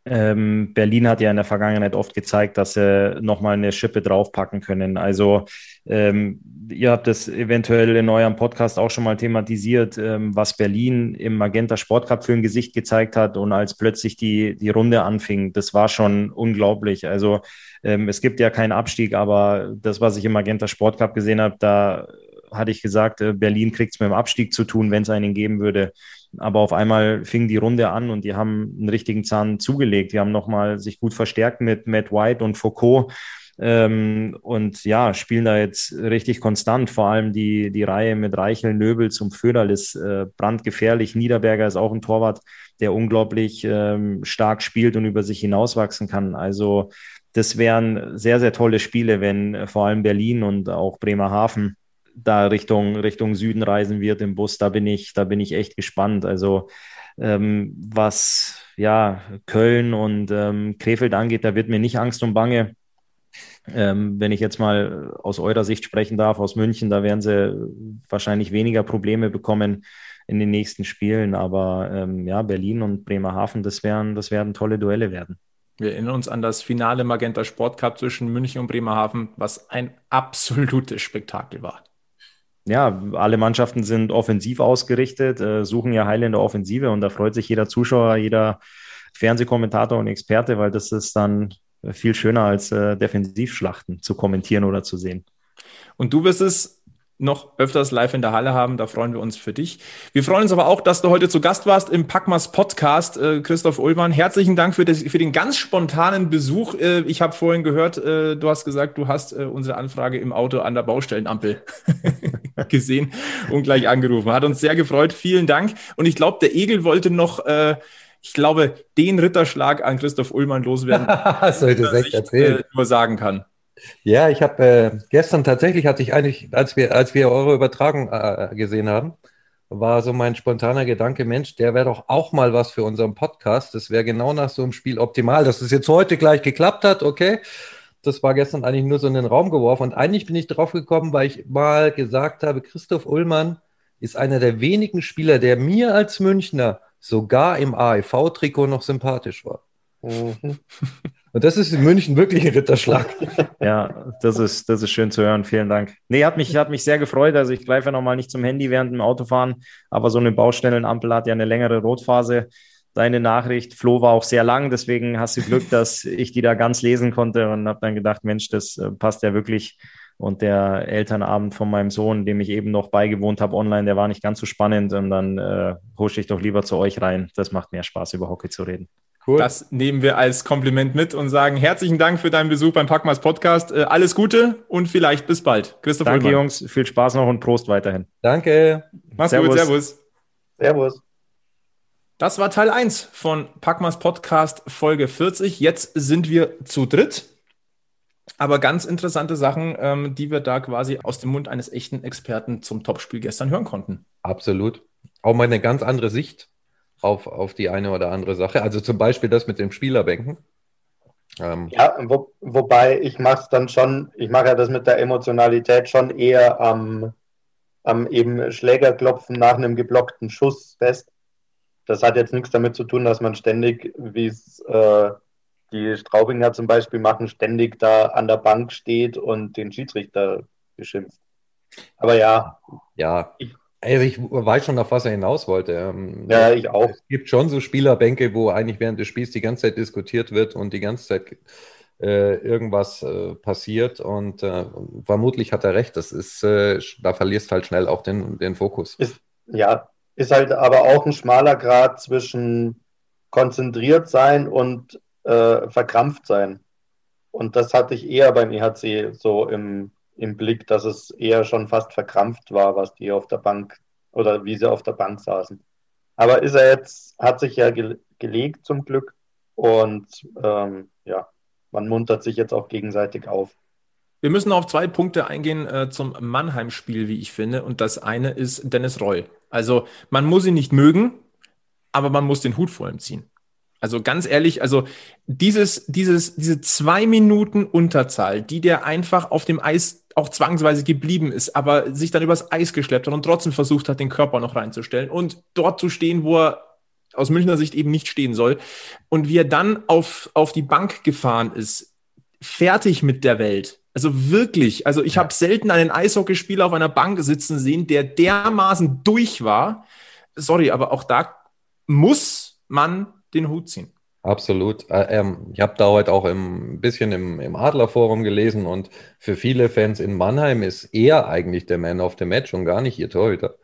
Ähm, Berlin hat ja in der Vergangenheit oft gezeigt, dass sie nochmal eine Schippe draufpacken können. Also ähm, ihr habt das eventuell in eurem Podcast auch schon mal thematisiert, ähm, was Berlin im Magenta Sportcup für ein Gesicht gezeigt hat und als plötzlich die, die Runde anfing, das war schon unglaublich. Also ähm, es gibt ja keinen Abstieg, aber das, was ich im Magenta Sportcup gesehen habe, da hatte ich gesagt, äh, Berlin kriegt es mit dem Abstieg zu tun, wenn es einen geben würde. Aber auf einmal fing die Runde an und die haben einen richtigen Zahn zugelegt. Die haben nochmal sich gut verstärkt mit Matt White und Foucault. Ähm, und ja, spielen da jetzt richtig konstant. Vor allem die, die Reihe mit Reichel, Nöbel zum Föderl ist äh, brandgefährlich. Niederberger ist auch ein Torwart, der unglaublich ähm, stark spielt und über sich hinauswachsen kann. Also das wären sehr, sehr tolle Spiele, wenn äh, vor allem Berlin und auch Bremerhaven da Richtung, Richtung Süden reisen wird im Bus, da bin ich, da bin ich echt gespannt. Also ähm, was ja Köln und ähm, Krefeld angeht, da wird mir nicht Angst und Bange. Ähm, wenn ich jetzt mal aus eurer Sicht sprechen darf, aus München, da werden sie wahrscheinlich weniger Probleme bekommen in den nächsten Spielen. Aber ähm, ja, Berlin und Bremerhaven, das werden, das werden tolle Duelle werden. Wir erinnern uns an das Finale Magenta Sport Cup zwischen München und Bremerhaven, was ein absolutes Spektakel war ja, alle Mannschaften sind offensiv ausgerichtet, äh, suchen ja Heil in der Offensive und da freut sich jeder Zuschauer, jeder Fernsehkommentator und Experte, weil das ist dann viel schöner als äh, Defensivschlachten zu kommentieren oder zu sehen. Und du wirst es noch öfters live in der Halle haben. Da freuen wir uns für dich. Wir freuen uns aber auch, dass du heute zu Gast warst im Packmas Podcast, äh, Christoph Ullmann. Herzlichen Dank für, das, für den ganz spontanen Besuch. Äh, ich habe vorhin gehört, äh, du hast gesagt, du hast äh, unsere Anfrage im Auto an der Baustellenampel *laughs* gesehen und gleich angerufen. Hat uns sehr gefreut. Vielen Dank. Und ich glaube, der Egel wollte noch äh, ich glaube, den Ritterschlag an Christoph Ullmann loswerden, *laughs* echt erzählen? Äh, nur sagen kann. Ja, ich habe äh, gestern tatsächlich hatte ich eigentlich, als wir, als wir eure Übertragung äh, gesehen haben, war so mein spontaner Gedanke, Mensch, der wäre doch auch mal was für unseren Podcast. Das wäre genau nach so einem Spiel optimal, dass es jetzt heute gleich geklappt hat, okay. Das war gestern eigentlich nur so in den Raum geworfen. Und eigentlich bin ich drauf gekommen, weil ich mal gesagt habe, Christoph Ullmann ist einer der wenigen Spieler, der mir als Münchner sogar im AEV-Trikot noch sympathisch war. Mhm. Und das ist in München wirklich ein Ritterschlag. Ja, das ist, das ist schön zu hören. Vielen Dank. Nee, hat mich, hat mich sehr gefreut. Also ich greife ja nochmal nicht zum Handy während dem Autofahren, aber so eine Baustellenampel hat ja eine längere Rotphase. Deine Nachricht, Flo, war auch sehr lang, deswegen hast du Glück, dass ich die da ganz lesen konnte und habe dann gedacht, Mensch, das äh, passt ja wirklich. Und der Elternabend von meinem Sohn, dem ich eben noch beigewohnt habe online, der war nicht ganz so spannend. Und dann äh, husche ich doch lieber zu euch rein. Das macht mehr Spaß, über Hockey zu reden. Cool. Das nehmen wir als Kompliment mit und sagen herzlichen Dank für deinen Besuch beim Packmas Podcast. Äh, alles Gute und vielleicht bis bald. Christoph Danke, Ullmann. Jungs. Viel Spaß noch und Prost weiterhin. Danke. Mach's servus. gut. Servus. Servus. Das war Teil 1 von Packmas Podcast Folge 40. Jetzt sind wir zu dritt. Aber ganz interessante Sachen, ähm, die wir da quasi aus dem Mund eines echten Experten zum Topspiel gestern hören konnten. Absolut. Auch mal eine ganz andere Sicht auf, auf die eine oder andere Sache. Also zum Beispiel das mit dem Spielerbänken. Ähm, ja, wo, wobei ich mache es dann schon, ich mache ja das mit der Emotionalität schon eher am, am eben Schlägerklopfen nach einem geblockten Schuss fest. Das hat jetzt nichts damit zu tun, dass man ständig, wie es äh, die Straubinger zum Beispiel machen, ständig da an der Bank steht und den Schiedsrichter beschimpft. Aber ja, ja. Ich, also ich weiß schon, auf was er hinaus wollte. Ähm, ja, ich auch. Es gibt schon so Spielerbänke, wo eigentlich während des Spiels die ganze Zeit diskutiert wird und die ganze Zeit äh, irgendwas äh, passiert. Und äh, vermutlich hat er recht. Das ist, äh, da verlierst halt schnell auch den, den Fokus. Ist, ja, ist halt aber auch ein schmaler Grad zwischen konzentriert sein und äh, verkrampft sein. Und das hatte ich eher beim EHC so im, im Blick, dass es eher schon fast verkrampft war, was die auf der Bank oder wie sie auf der Bank saßen. Aber ist er jetzt, hat sich ja ge gelegt zum Glück und ähm, ja, man muntert sich jetzt auch gegenseitig auf. Wir müssen auf zwei Punkte eingehen äh, zum Mannheim-Spiel, wie ich finde. Und das eine ist Dennis Roy. Also man muss ihn nicht mögen, aber man muss den Hut vor ihm ziehen. Also ganz ehrlich, also dieses, dieses, diese zwei Minuten Unterzahl, die der einfach auf dem Eis auch zwangsweise geblieben ist, aber sich dann übers Eis geschleppt hat und trotzdem versucht hat, den Körper noch reinzustellen und dort zu stehen, wo er aus Münchner Sicht eben nicht stehen soll. Und wie er dann auf, auf die Bank gefahren ist, fertig mit der Welt. Also wirklich, also ich habe selten einen Eishockeyspieler auf einer Bank sitzen sehen, der dermaßen durch war. Sorry, aber auch da muss man den Hut ziehen. Absolut. Äh, ähm, ich habe da heute auch ein bisschen im, im Adlerforum gelesen und für viele Fans in Mannheim ist er eigentlich der Man of the Match und gar nicht ihr Torhüter.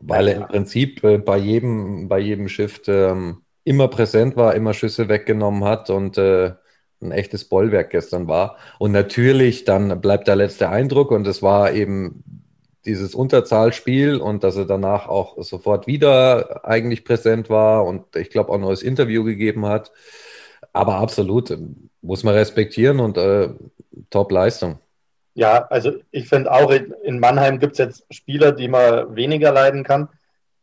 Weil er im Prinzip äh, bei jedem, bei jedem Shift ähm, immer präsent war, immer Schüsse weggenommen hat und äh, ein echtes Bollwerk gestern war. Und natürlich, dann bleibt der letzte Eindruck und es war eben dieses Unterzahlspiel und dass er danach auch sofort wieder eigentlich präsent war und ich glaube auch ein neues Interview gegeben hat. Aber absolut, muss man respektieren und äh, Top-Leistung. Ja, also ich finde auch, in Mannheim gibt es jetzt Spieler, die man weniger leiden kann.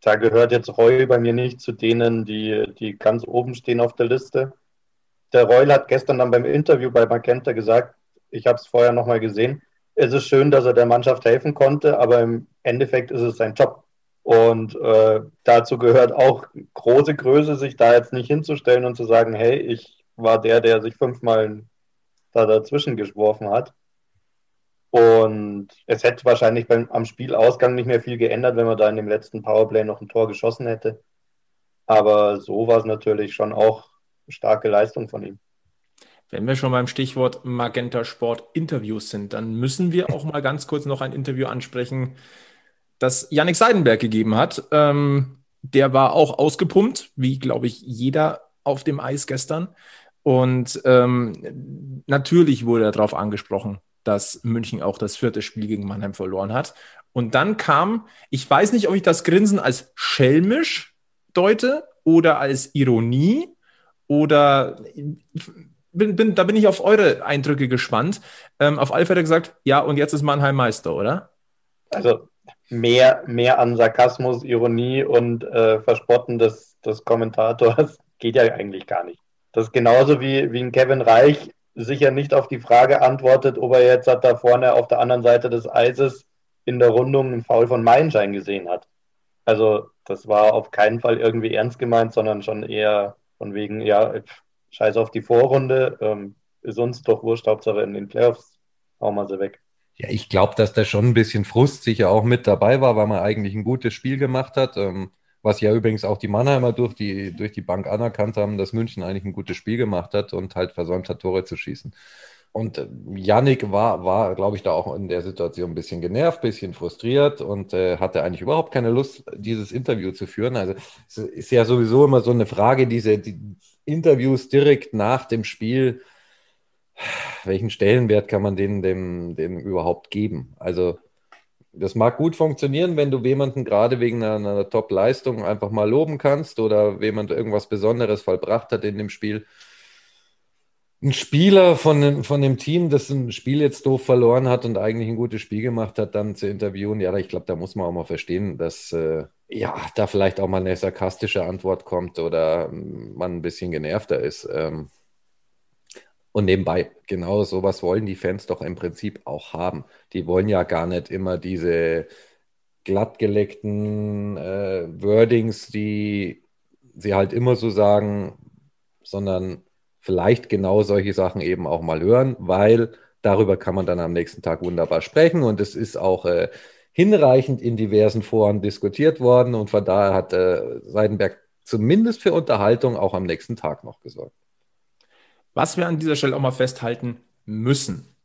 Da gehört jetzt Reul bei mir nicht zu denen, die, die ganz oben stehen auf der Liste. Der Reul hat gestern dann beim Interview bei Magenta gesagt, ich habe es vorher nochmal gesehen, es ist schön, dass er der Mannschaft helfen konnte, aber im Endeffekt ist es sein Job. Und äh, dazu gehört auch große Größe, sich da jetzt nicht hinzustellen und zu sagen, hey, ich war der, der sich fünfmal da dazwischen geschworfen hat. Und es hätte wahrscheinlich beim, am Spielausgang nicht mehr viel geändert, wenn man da in dem letzten Powerplay noch ein Tor geschossen hätte. Aber so war es natürlich schon auch starke Leistung von ihm. Wenn wir schon beim Stichwort Magenta Sport Interviews sind, dann müssen wir auch mal ganz kurz noch ein Interview ansprechen, das Yannick Seidenberg gegeben hat. Ähm, der war auch ausgepumpt, wie glaube ich jeder auf dem Eis gestern. Und ähm, natürlich wurde er darauf angesprochen, dass München auch das vierte Spiel gegen Mannheim verloren hat. Und dann kam, ich weiß nicht, ob ich das Grinsen als schelmisch deute oder als Ironie oder bin, bin, da bin ich auf eure Eindrücke gespannt. Ähm, auf alle Fälle gesagt, ja, und jetzt ist Mannheim Meister, oder? Also mehr, mehr an Sarkasmus, Ironie und äh, Verspotten des, des Kommentators *laughs* geht ja eigentlich gar nicht. Das ist genauso wie, wie ein Kevin Reich sicher nicht auf die Frage antwortet, ob er jetzt da vorne auf der anderen Seite des Eises in der Rundung einen Foul von Meilenschein gesehen hat. Also das war auf keinen Fall irgendwie ernst gemeint, sondern schon eher von wegen, ja, scheiß auf die Vorrunde, ähm, ist uns doch wurscht, Hauptsache in den Playoffs hauen wir sie weg. Ja, ich glaube, dass da schon ein bisschen Frust sicher auch mit dabei war, weil man eigentlich ein gutes Spiel gemacht hat. Ähm, was ja übrigens auch die Mannheimer durch die, durch die Bank anerkannt haben, dass München eigentlich ein gutes Spiel gemacht hat und halt versäumt hat, Tore zu schießen. Und äh, Yannick war, war glaube ich, da auch in der Situation ein bisschen genervt, ein bisschen frustriert und äh, hatte eigentlich überhaupt keine Lust, dieses Interview zu führen. Also es ist ja sowieso immer so eine Frage, diese, die, Interviews direkt nach dem Spiel, welchen Stellenwert kann man denen dem, dem überhaupt geben? Also das mag gut funktionieren, wenn du jemanden gerade wegen einer, einer Top-Leistung einfach mal loben kannst oder jemand irgendwas Besonderes vollbracht hat in dem Spiel. Ein Spieler von, von dem Team, das ein Spiel jetzt doof verloren hat und eigentlich ein gutes Spiel gemacht hat, dann zu interviewen, ja, ich glaube, da muss man auch mal verstehen, dass äh, ja, da vielleicht auch mal eine sarkastische Antwort kommt oder man ein bisschen genervter ist. Ähm, und nebenbei, genau sowas wollen die Fans doch im Prinzip auch haben. Die wollen ja gar nicht immer diese glattgeleckten äh, Wordings, die sie halt immer so sagen, sondern vielleicht genau solche Sachen eben auch mal hören, weil darüber kann man dann am nächsten Tag wunderbar sprechen und es ist auch äh, hinreichend in diversen Foren diskutiert worden und von daher hat äh, Seidenberg zumindest für Unterhaltung auch am nächsten Tag noch gesorgt. Was wir an dieser Stelle auch mal festhalten müssen.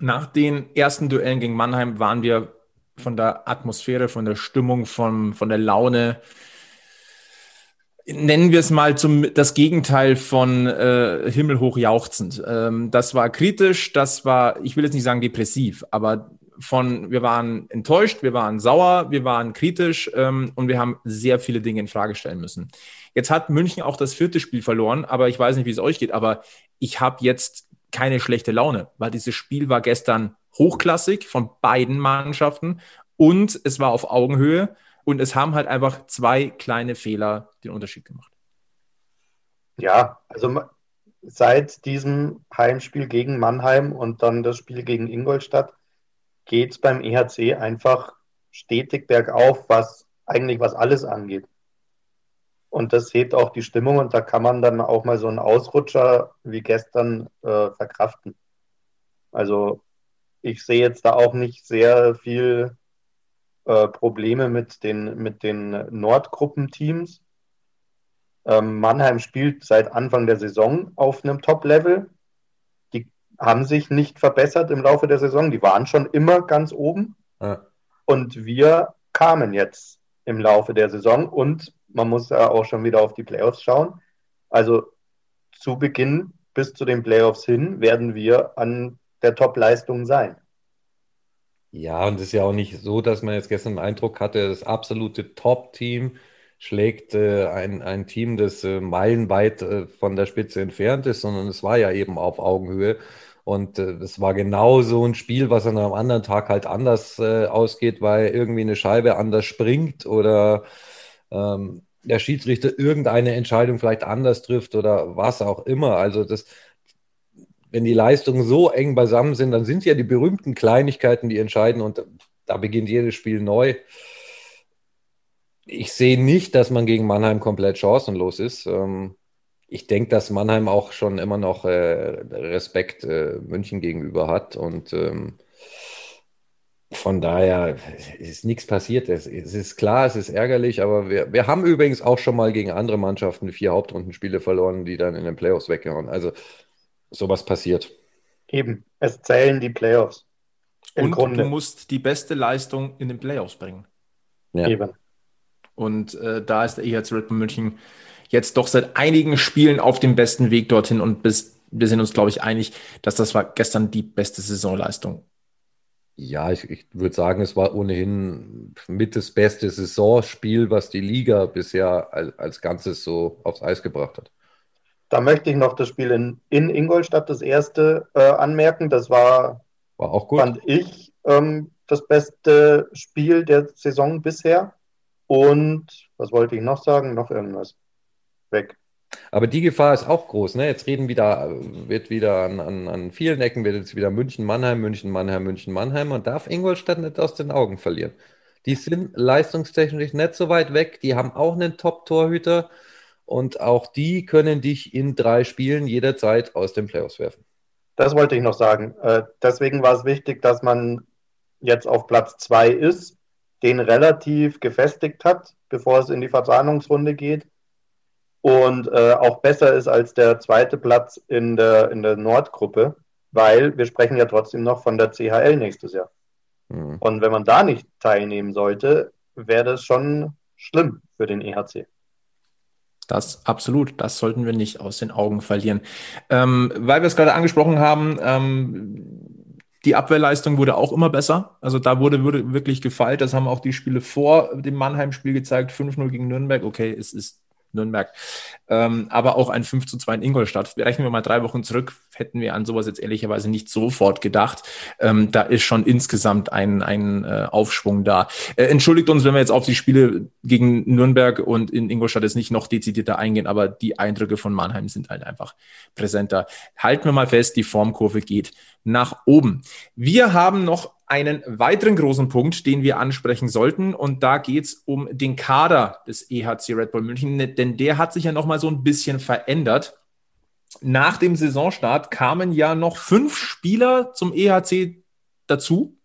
Nach den ersten Duellen gegen Mannheim waren wir von der Atmosphäre, von der Stimmung, von, von der Laune, nennen wir es mal zum das Gegenteil von äh, himmelhoch jauchzend. Ähm, das war kritisch, das war, ich will jetzt nicht sagen depressiv, aber von, wir waren enttäuscht, wir waren sauer, wir waren kritisch ähm, und wir haben sehr viele Dinge in Frage stellen müssen. Jetzt hat München auch das vierte Spiel verloren, aber ich weiß nicht, wie es euch geht, aber ich habe jetzt keine schlechte Laune, weil dieses Spiel war gestern hochklassig von beiden Mannschaften und es war auf Augenhöhe und es haben halt einfach zwei kleine Fehler den Unterschied gemacht. Ja, also seit diesem Heimspiel gegen Mannheim und dann das Spiel gegen Ingolstadt geht es beim EHC einfach stetig bergauf, was eigentlich was alles angeht. Und das hebt auch die Stimmung und da kann man dann auch mal so einen Ausrutscher wie gestern äh, verkraften. Also ich sehe jetzt da auch nicht sehr viel äh, Probleme mit den, mit den Nordgruppenteams. Ähm, Mannheim spielt seit Anfang der Saison auf einem Top-Level. Haben sich nicht verbessert im Laufe der Saison. Die waren schon immer ganz oben. Ja. Und wir kamen jetzt im Laufe der Saison und man muss ja auch schon wieder auf die Playoffs schauen. Also zu Beginn bis zu den Playoffs hin werden wir an der Top-Leistung sein. Ja, und es ist ja auch nicht so, dass man jetzt gestern den Eindruck hatte, das absolute Top-Team schlägt äh, ein, ein Team, das äh, meilenweit äh, von der Spitze entfernt ist, sondern es war ja eben auf Augenhöhe. Und es äh, war genau so ein Spiel, was an einem anderen Tag halt anders äh, ausgeht, weil irgendwie eine Scheibe anders springt oder ähm, der Schiedsrichter irgendeine Entscheidung vielleicht anders trifft oder was auch immer. Also das, wenn die Leistungen so eng beisammen sind, dann sind es ja die berühmten Kleinigkeiten, die entscheiden und da beginnt jedes Spiel neu. Ich sehe nicht, dass man gegen Mannheim komplett chancenlos ist. Ähm, ich denke, dass Mannheim auch schon immer noch äh, Respekt äh, München gegenüber hat und ähm, von daher ist nichts passiert. Es, ist klar, es ist ärgerlich, aber wir, wir haben übrigens auch schon mal gegen andere Mannschaften vier Hauptrundenspiele verloren, die dann in den Playoffs weggehauen. Also sowas passiert. Eben, es zählen die Playoffs. Im Und Grunde. du musst die beste Leistung in den Playoffs bringen. Ja. Eben. Und äh, da ist der EHC Red Bull München jetzt doch seit einigen Spielen auf dem besten Weg dorthin und bis, wir sind uns, glaube ich, einig, dass das war gestern die beste Saisonleistung. Ja, ich, ich würde sagen, es war ohnehin mit das beste Saisonspiel, was die Liga bisher als, als Ganzes so aufs Eis gebracht hat. Da möchte ich noch das Spiel in, in Ingolstadt, das erste, äh, anmerken. Das war, war auch gut. fand ich, ähm, das beste Spiel der Saison bisher. Und was wollte ich noch sagen? Noch irgendwas. Weg. Aber die Gefahr ist auch groß. Ne? Jetzt reden wieder, wird wieder an, an, an vielen Ecken, wird jetzt wieder München, Mannheim, München, Mannheim, München, Mannheim. und darf Ingolstadt nicht aus den Augen verlieren. Die sind leistungstechnisch nicht so weit weg. Die haben auch einen Top-Torhüter. Und auch die können dich in drei Spielen jederzeit aus den Playoffs werfen. Das wollte ich noch sagen. Äh, deswegen war es wichtig, dass man jetzt auf Platz zwei ist, den relativ gefestigt hat, bevor es in die Verzahnungsrunde geht. Und äh, auch besser ist als der zweite Platz in der, in der Nordgruppe, weil wir sprechen ja trotzdem noch von der CHL nächstes Jahr. Mhm. Und wenn man da nicht teilnehmen sollte, wäre das schon schlimm für den EHC. Das absolut, das sollten wir nicht aus den Augen verlieren. Ähm, weil wir es gerade angesprochen haben, ähm, die Abwehrleistung wurde auch immer besser. Also da wurde, wurde wirklich gefeilt. Das haben auch die Spiele vor dem Mannheim-Spiel gezeigt. 5-0 gegen Nürnberg. Okay, es ist Nürnberg. Ähm, aber auch ein 5 zu 2 in Ingolstadt. Rechnen wir mal drei Wochen zurück, hätten wir an sowas jetzt ehrlicherweise nicht sofort gedacht. Ähm, da ist schon insgesamt ein, ein äh, Aufschwung da. Äh, entschuldigt uns, wenn wir jetzt auf die Spiele gegen Nürnberg und in Ingolstadt jetzt nicht noch dezidierter eingehen, aber die Eindrücke von Mannheim sind halt einfach präsenter. Halten wir mal fest, die Formkurve geht nach oben. Wir haben noch einen weiteren großen Punkt, den wir ansprechen sollten. Und da geht es um den Kader des EHC Red Bull München, denn der hat sich ja nochmal so ein bisschen verändert. Nach dem Saisonstart kamen ja noch fünf Spieler zum EHC dazu.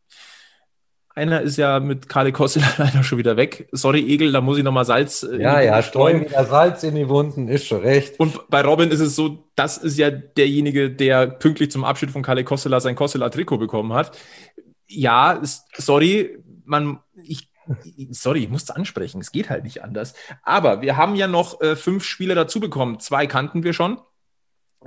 Einer ist ja mit Kale Kossel *laughs* leider schon wieder weg. Sorry, Egel, da muss ich nochmal Salz. Äh, ja, ja, streuen wieder Salz in die Wunden, ist schon recht. Und bei Robin ist es so, das ist ja derjenige, der pünktlich zum Abschied von Kale Kossela sein Kossela-Trikot bekommen hat ja, sorry, man, ich, sorry, ich musste ansprechen, es geht halt nicht anders. Aber wir haben ja noch äh, fünf Spieler dazu bekommen. Zwei kannten wir schon.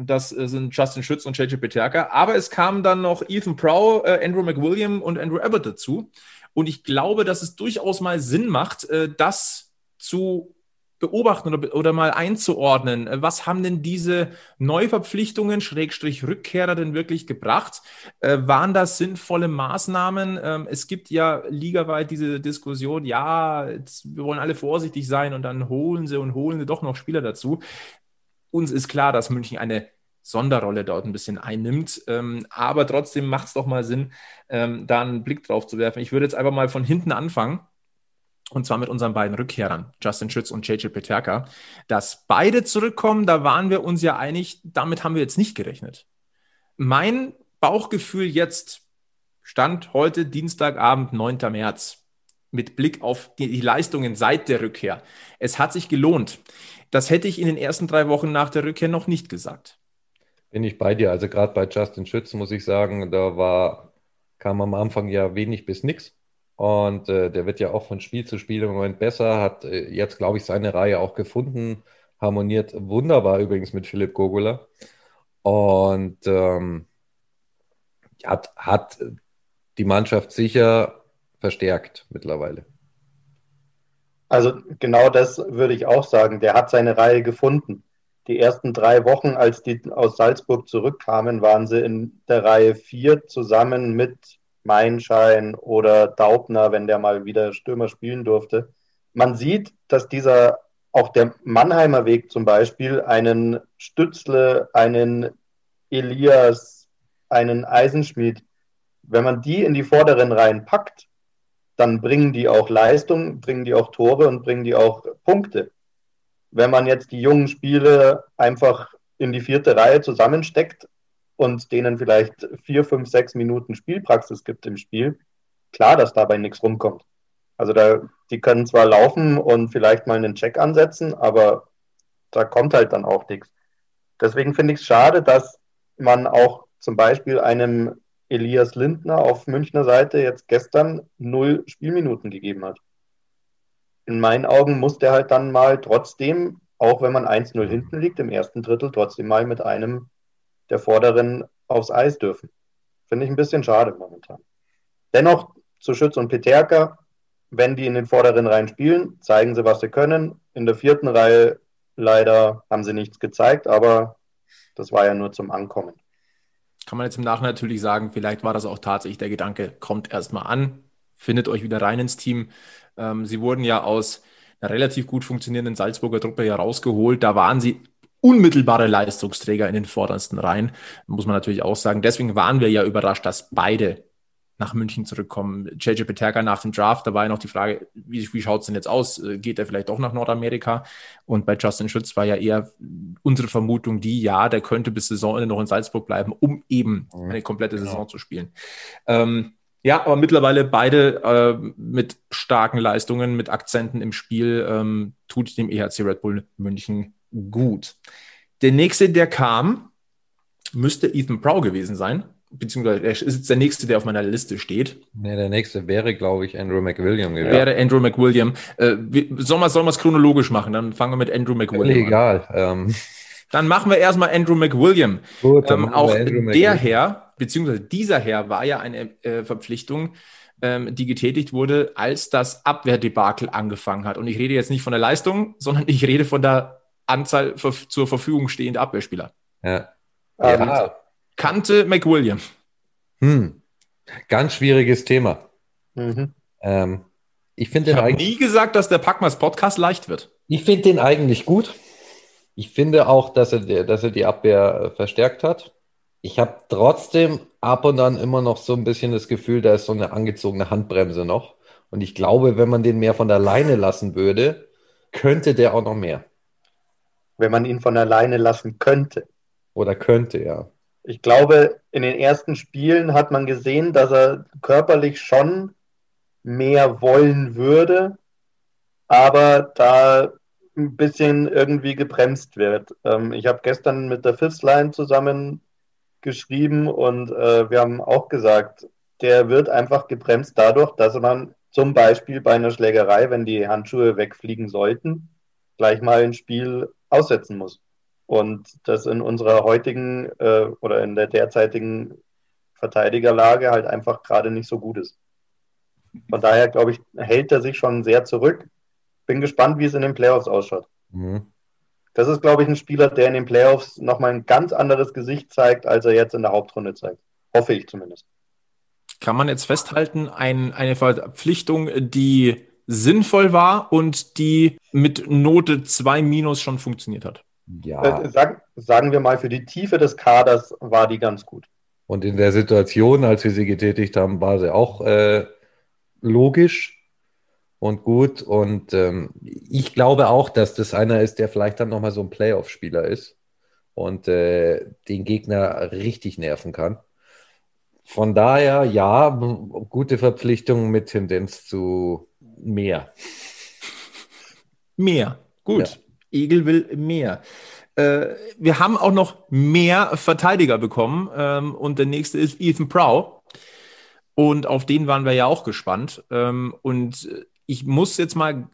Das äh, sind Justin Schütz und JJ Peterka. Aber es kamen dann noch Ethan Prow, äh, Andrew McWilliam und Andrew Abbott dazu. Und ich glaube, dass es durchaus mal Sinn macht, äh, das zu beobachten oder, oder mal einzuordnen. Was haben denn diese Neuverpflichtungen, Schrägstrich Rückkehrer denn wirklich gebracht? Äh, waren das sinnvolle Maßnahmen? Ähm, es gibt ja ligaweit diese Diskussion, ja, jetzt, wir wollen alle vorsichtig sein und dann holen sie und holen sie doch noch Spieler dazu. Uns ist klar, dass München eine Sonderrolle dort ein bisschen einnimmt. Ähm, aber trotzdem macht es doch mal Sinn, ähm, da einen Blick drauf zu werfen. Ich würde jetzt einfach mal von hinten anfangen und zwar mit unseren beiden Rückkehrern, Justin Schütz und JJ Peterka, dass beide zurückkommen, da waren wir uns ja einig, damit haben wir jetzt nicht gerechnet. Mein Bauchgefühl jetzt stand heute Dienstagabend, 9. März, mit Blick auf die, die Leistungen seit der Rückkehr. Es hat sich gelohnt. Das hätte ich in den ersten drei Wochen nach der Rückkehr noch nicht gesagt. Bin ich bei dir. Also gerade bei Justin Schütz muss ich sagen, da war, kam am Anfang ja wenig bis nichts. Und äh, der wird ja auch von Spiel zu Spiel im Moment besser, hat äh, jetzt, glaube ich, seine Reihe auch gefunden, harmoniert wunderbar übrigens mit Philipp Gogula. Und ähm, hat, hat die Mannschaft sicher verstärkt mittlerweile. Also genau das würde ich auch sagen. Der hat seine Reihe gefunden. Die ersten drei Wochen, als die aus Salzburg zurückkamen, waren sie in der Reihe vier zusammen mit Meinschein oder Daubner, wenn der mal wieder Stürmer spielen durfte. Man sieht, dass dieser, auch der Mannheimer Weg zum Beispiel, einen Stützle, einen Elias, einen Eisenschmied, wenn man die in die vorderen Reihen packt, dann bringen die auch Leistung, bringen die auch Tore und bringen die auch Punkte. Wenn man jetzt die jungen Spiele einfach in die vierte Reihe zusammensteckt, und denen vielleicht vier, fünf, sechs Minuten Spielpraxis gibt im Spiel, klar, dass dabei nichts rumkommt. Also da, die können zwar laufen und vielleicht mal einen Check ansetzen, aber da kommt halt dann auch nichts. Deswegen finde ich es schade, dass man auch zum Beispiel einem Elias Lindner auf Münchner Seite jetzt gestern null Spielminuten gegeben hat. In meinen Augen muss der halt dann mal trotzdem, auch wenn man 1-0 hinten liegt, im ersten Drittel trotzdem mal mit einem der Vorderen aufs Eis dürfen. Finde ich ein bisschen schade momentan. Dennoch zu Schütz und Peterka, wenn die in den vorderen Reihen spielen, zeigen sie, was sie können. In der vierten Reihe leider haben sie nichts gezeigt, aber das war ja nur zum Ankommen. Kann man jetzt im Nachhinein natürlich sagen, vielleicht war das auch tatsächlich der Gedanke, kommt erstmal an, findet euch wieder rein ins Team. Ähm, sie wurden ja aus einer relativ gut funktionierenden Salzburger Truppe ja rausgeholt. Da waren sie unmittelbare Leistungsträger in den vordersten Reihen, muss man natürlich auch sagen. Deswegen waren wir ja überrascht, dass beide nach München zurückkommen. JJ Peterka nach dem Draft, da war ja noch die Frage, wie, wie schaut es denn jetzt aus? Äh, geht er vielleicht doch nach Nordamerika? Und bei Justin Schütz war ja eher unsere Vermutung die, ja, der könnte bis Saisonende noch in Salzburg bleiben, um eben mhm. eine komplette genau. Saison zu spielen. Ähm, ja, aber mittlerweile beide äh, mit starken Leistungen, mit Akzenten im Spiel, ähm, tut dem EHC Red Bull München gut. Der nächste, der kam, müsste Ethan Prow gewesen sein. Beziehungsweise er ist jetzt der nächste, der auf meiner Liste steht. Nee, der nächste wäre, glaube ich, Andrew McWilliam gewesen. Wäre Andrew McWilliam. Äh, sollen wir es chronologisch machen? Dann fangen wir mit Andrew McWilliam Egal. an. Ähm. Dann machen wir erstmal Andrew McWilliam. Gut, dann ähm, auch Andrew der Herr, beziehungsweise dieser Herr war ja eine äh, Verpflichtung, ähm, die getätigt wurde, als das Abwehrdebakel angefangen hat. Und ich rede jetzt nicht von der Leistung, sondern ich rede von der Anzahl zur Verfügung stehender Abwehrspieler. Ja. ja. Kannte McWilliam. Hm. Ganz schwieriges Thema. Mhm. Ähm, ich finde habe nie gesagt, dass der Packmas Podcast leicht wird. Ich finde den eigentlich gut. Ich finde auch, dass er, dass er die Abwehr äh, verstärkt hat. Ich habe trotzdem ab und an immer noch so ein bisschen das Gefühl, da ist so eine angezogene Handbremse noch. Und ich glaube, wenn man den mehr von der Leine lassen würde, könnte der auch noch mehr wenn man ihn von alleine lassen könnte. Oder könnte, ja. Ich glaube, in den ersten Spielen hat man gesehen, dass er körperlich schon mehr wollen würde, aber da ein bisschen irgendwie gebremst wird. Ähm, ich habe gestern mit der Fifth Line zusammen geschrieben und äh, wir haben auch gesagt, der wird einfach gebremst dadurch, dass man zum Beispiel bei einer Schlägerei, wenn die Handschuhe wegfliegen sollten, gleich mal ein Spiel aussetzen muss. Und das in unserer heutigen äh, oder in der derzeitigen Verteidigerlage halt einfach gerade nicht so gut ist. Von daher, glaube ich, hält er sich schon sehr zurück. Bin gespannt, wie es in den Playoffs ausschaut. Mhm. Das ist, glaube ich, ein Spieler, der in den Playoffs nochmal ein ganz anderes Gesicht zeigt, als er jetzt in der Hauptrunde zeigt. Hoffe ich zumindest. Kann man jetzt festhalten, ein, eine Verpflichtung, die sinnvoll war und die mit Note 2 minus schon funktioniert hat? Ja. Äh, sag, sagen wir mal, für die Tiefe des Kaders war die ganz gut. Und in der Situation, als wir sie getätigt haben, war sie auch äh, logisch und gut. Und ähm, ich glaube auch, dass das einer ist, der vielleicht dann nochmal so ein Playoff-Spieler ist und äh, den Gegner richtig nerven kann. Von daher, ja, gute Verpflichtung mit Tendenz zu mehr. Mehr, gut. Ja. Egel will mehr. Äh, wir haben auch noch mehr Verteidiger bekommen ähm, und der nächste ist Ethan Prow. Und auf den waren wir ja auch gespannt. Ähm, und ich muss jetzt mal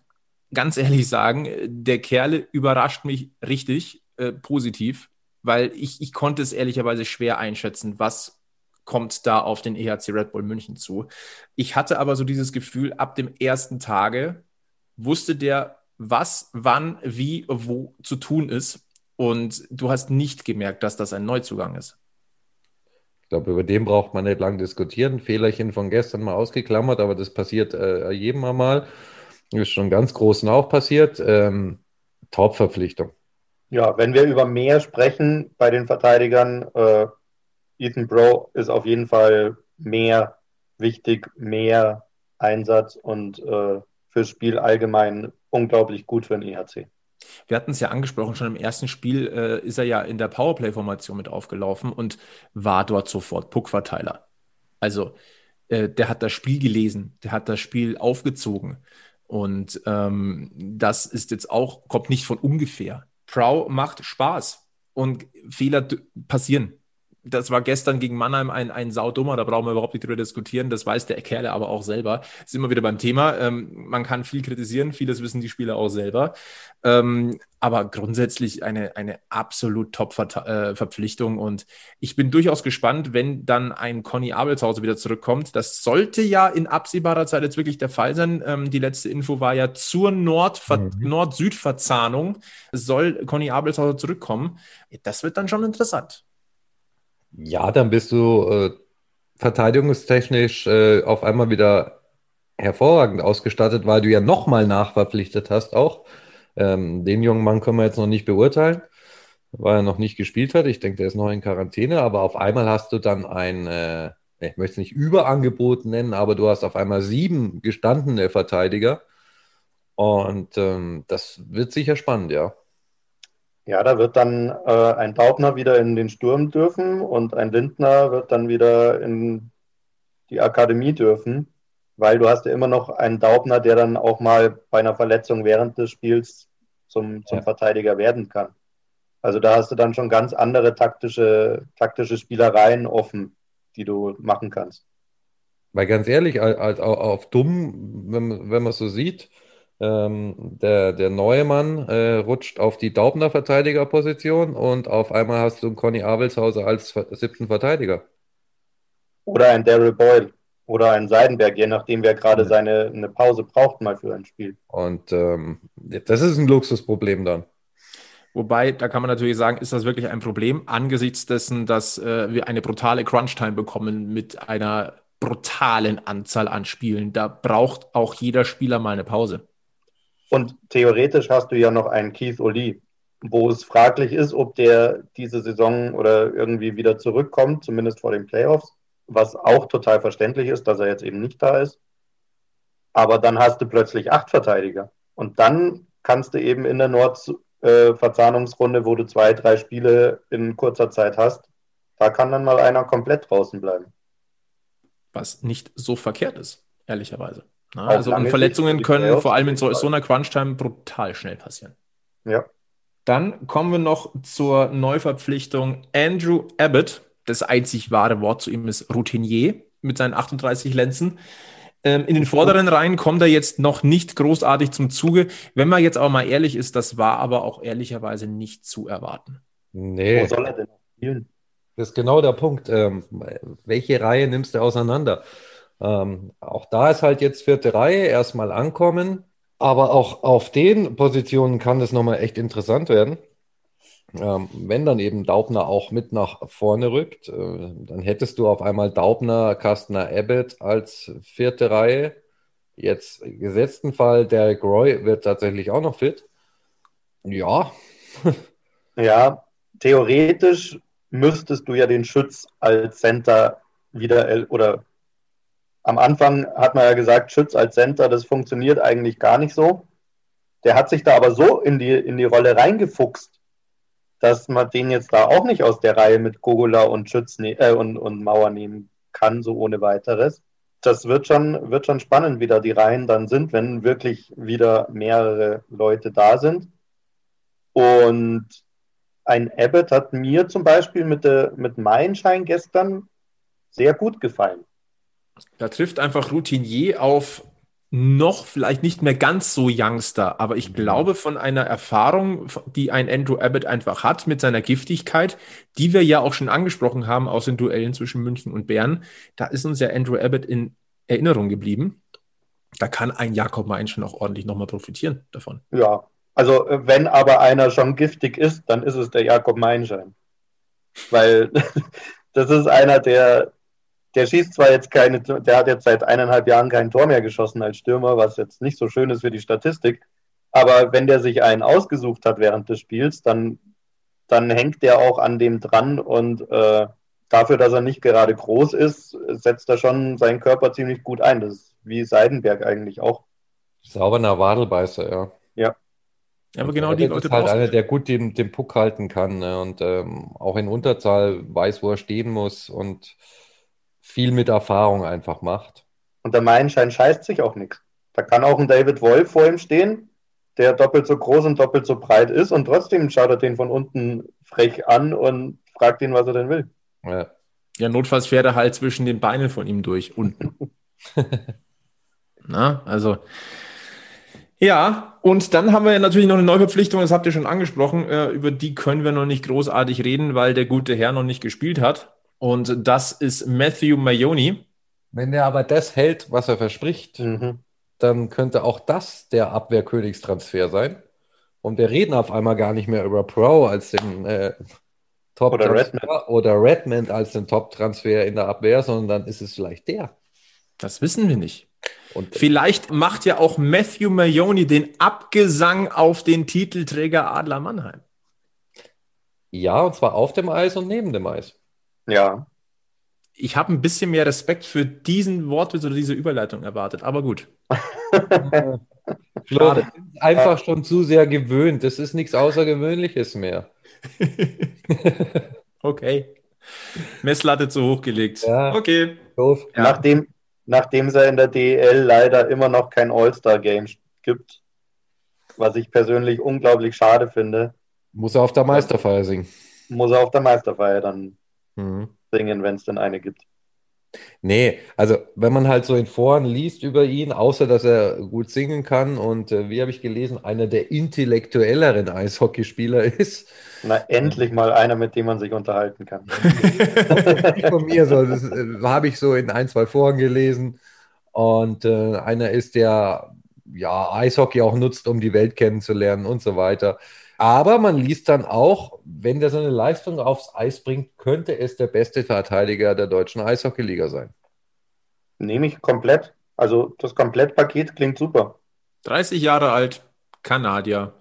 ganz ehrlich sagen, der Kerle überrascht mich richtig äh, positiv, weil ich, ich konnte es ehrlicherweise schwer einschätzen, was kommt da auf den EHC Red Bull München zu. Ich hatte aber so dieses Gefühl, ab dem ersten Tage wusste der, was, wann, wie, wo zu tun ist. Und du hast nicht gemerkt, dass das ein Neuzugang ist. Ich glaube, über den braucht man nicht lang diskutieren. Fehlerchen von gestern mal ausgeklammert, aber das passiert äh, jedem einmal. Ist schon ganz großen auch passiert. Ähm, Top-Verpflichtung. Ja, wenn wir über mehr sprechen bei den Verteidigern, äh, Ethan Bro ist auf jeden Fall mehr wichtig, mehr Einsatz und äh, fürs Spiel allgemein unglaublich gut für den EHC. Wir hatten es ja angesprochen, schon im ersten Spiel äh, ist er ja in der Powerplay-Formation mit aufgelaufen und war dort sofort Puckverteiler. Also äh, der hat das Spiel gelesen, der hat das Spiel aufgezogen. Und ähm, das ist jetzt auch, kommt nicht von ungefähr. Prow macht Spaß und Fehler passieren das war gestern gegen Mannheim ein, ein saudummer, da brauchen wir überhaupt nicht drüber diskutieren. Das weiß der Kerle aber auch selber. Ist immer wieder beim Thema. Ähm, man kann viel kritisieren, vieles wissen die Spieler auch selber. Ähm, aber grundsätzlich eine, eine absolut Top-Verpflichtung. Äh, und ich bin durchaus gespannt, wenn dann ein Conny Abelshauser wieder zurückkommt. Das sollte ja in absehbarer Zeit jetzt wirklich der Fall sein. Ähm, die letzte Info war ja zur Nord mhm. Nord-Süd-Verzahnung soll Conny Abelshauser zurückkommen. Das wird dann schon interessant. Ja, dann bist du äh, verteidigungstechnisch äh, auf einmal wieder hervorragend ausgestattet, weil du ja nochmal nachverpflichtet hast auch. Ähm, den jungen Mann können wir jetzt noch nicht beurteilen, weil er noch nicht gespielt hat. Ich denke, der ist noch in Quarantäne, aber auf einmal hast du dann ein, äh, ich möchte es nicht Überangebot nennen, aber du hast auf einmal sieben gestandene Verteidiger. Und ähm, das wird sicher spannend, ja. Ja, da wird dann äh, ein Daubner wieder in den Sturm dürfen und ein Lindner wird dann wieder in die Akademie dürfen, weil du hast ja immer noch einen Daubner, der dann auch mal bei einer Verletzung während des Spiels zum, zum ja. Verteidiger werden kann. Also da hast du dann schon ganz andere taktische, taktische Spielereien offen, die du machen kannst. Weil ganz ehrlich, als, auf dumm, wenn, wenn man es so sieht, ähm, der, der neue Mann äh, rutscht auf die Daubner Verteidigerposition und auf einmal hast du einen Conny Abelshauser als siebten Verteidiger. Oder ein Daryl Boyle oder ein Seidenberg, je nachdem, wer gerade seine eine Pause braucht mal für ein Spiel. Und ähm, das ist ein Luxusproblem dann. Wobei, da kann man natürlich sagen, ist das wirklich ein Problem angesichts dessen, dass äh, wir eine brutale Crunch-Time bekommen mit einer brutalen Anzahl an Spielen. Da braucht auch jeder Spieler mal eine Pause. Und theoretisch hast du ja noch einen Keith Oli, wo es fraglich ist, ob der diese Saison oder irgendwie wieder zurückkommt, zumindest vor den Playoffs, was auch total verständlich ist, dass er jetzt eben nicht da ist. Aber dann hast du plötzlich acht Verteidiger. Und dann kannst du eben in der Nord-Verzahnungsrunde, äh, wo du zwei, drei Spiele in kurzer Zeit hast, da kann dann mal einer komplett draußen bleiben. Was nicht so verkehrt ist, ehrlicherweise. Na, also und Verletzungen können vor allem in so, so einer Crunch-Time brutal schnell passieren. Ja. Dann kommen wir noch zur Neuverpflichtung Andrew Abbott. Das einzig wahre Wort zu ihm ist Routinier mit seinen 38 Lenzen. Ähm, in den vorderen Reihen kommt er jetzt noch nicht großartig zum Zuge. Wenn man jetzt aber mal ehrlich ist, das war aber auch ehrlicherweise nicht zu erwarten. Nee. Wo soll er denn spielen? Das ist genau der Punkt. Ähm, welche Reihe nimmst du auseinander? Ähm, auch da ist halt jetzt vierte Reihe, erstmal ankommen. Aber auch auf den Positionen kann es nochmal echt interessant werden. Ähm, wenn dann eben Daubner auch mit nach vorne rückt, äh, dann hättest du auf einmal Daubner, Kastner, Abbott als vierte Reihe. Jetzt gesetzten Fall, Derek Roy wird tatsächlich auch noch fit. Ja. *laughs* ja, theoretisch müsstest du ja den Schütz als Center wieder oder am Anfang hat man ja gesagt, Schütz als Center, das funktioniert eigentlich gar nicht so. Der hat sich da aber so in die, in die Rolle reingefuchst, dass man den jetzt da auch nicht aus der Reihe mit Gogola und Schütz ne äh, und, und Mauer nehmen kann, so ohne weiteres. Das wird schon, wird schon spannend, wie da die Reihen dann sind, wenn wirklich wieder mehrere Leute da sind. Und ein Abbott hat mir zum Beispiel mit, der, mit Meilenschein gestern sehr gut gefallen. Da trifft einfach Routinier auf noch vielleicht nicht mehr ganz so Youngster, aber ich mhm. glaube von einer Erfahrung, die ein Andrew Abbott einfach hat mit seiner Giftigkeit, die wir ja auch schon angesprochen haben aus den Duellen zwischen München und Bern, da ist uns ja Andrew Abbott in Erinnerung geblieben. Da kann ein Jakob Mein schon auch ordentlich nochmal profitieren davon. Ja, also äh, wenn aber einer schon giftig ist, dann ist es der Jakob Meinschein. Weil *laughs* das ist einer, der, der schießt zwar jetzt keine, der hat jetzt seit eineinhalb Jahren kein Tor mehr geschossen als Stürmer, was jetzt nicht so schön ist für die Statistik. Aber wenn der sich einen ausgesucht hat während des Spiels, dann, dann hängt der auch an dem dran und äh, dafür, dass er nicht gerade groß ist, setzt er schon seinen Körper ziemlich gut ein. Das ist wie Seidenberg eigentlich auch. Sauberner Wadelbeißer, ja. Ja. Ja, aber genau die Leute. ist halt einer, der gut den, den Puck halten kann ne? und ähm, auch in Unterzahl weiß, wo er stehen muss und viel mit Erfahrung einfach macht. Und der Meilenschein scheißt sich auch nichts. Da kann auch ein David Wolf vor ihm stehen, der doppelt so groß und doppelt so breit ist und trotzdem schaut er den von unten frech an und fragt ihn, was er denn will. Ja, ja notfalls fährt er halt zwischen den Beinen von ihm durch, unten. *laughs* Na, also. Ja, und dann haben wir natürlich noch eine Neuverpflichtung, das habt ihr schon angesprochen, äh, über die können wir noch nicht großartig reden, weil der gute Herr noch nicht gespielt hat. Und das ist Matthew Mayoni. Wenn er aber das hält, was er verspricht, mhm. dann könnte auch das der Abwehrkönigstransfer sein. Und wir reden auf einmal gar nicht mehr über Pro als den äh, Top oder Redmond. oder Redmond als den Top-Transfer in der Abwehr, sondern dann ist es vielleicht der. Das wissen wir nicht. Und vielleicht macht ja auch Matthew Mayoni den Abgesang auf den Titelträger Adler Mannheim. Ja, und zwar auf dem Eis und neben dem Eis. Ja. Ich habe ein bisschen mehr Respekt für diesen Wortwitz oder diese Überleitung erwartet, aber gut. *laughs* Flo, einfach schon zu sehr gewöhnt. Das ist nichts Außergewöhnliches mehr. *laughs* okay. Messlatte zu hoch gelegt. Ja, okay. Doof. Ja. Nachdem, nachdem es ja in der DEL leider immer noch kein All-Star-Game gibt, was ich persönlich unglaublich schade finde. Muss er auf der Meisterfeier singen. Muss er auf der Meisterfeier dann mhm. singen, wenn es denn eine gibt. Nee, also wenn man halt so in Foren liest über ihn, außer dass er gut singen kann und äh, wie habe ich gelesen, einer der intellektuelleren Eishockeyspieler *laughs* ist. Na, endlich mal einer, mit dem man sich unterhalten kann. *laughs* Von mir so, das äh, habe ich so in ein, zwei Foren gelesen. Und äh, einer ist, der ja Eishockey auch nutzt, um die Welt kennenzulernen und so weiter. Aber man liest dann auch, wenn der seine Leistung aufs Eis bringt, könnte es der beste Verteidiger der deutschen Eishockeyliga sein. Nehme ich komplett. Also das Komplettpaket klingt super. 30 Jahre alt, Kanadier.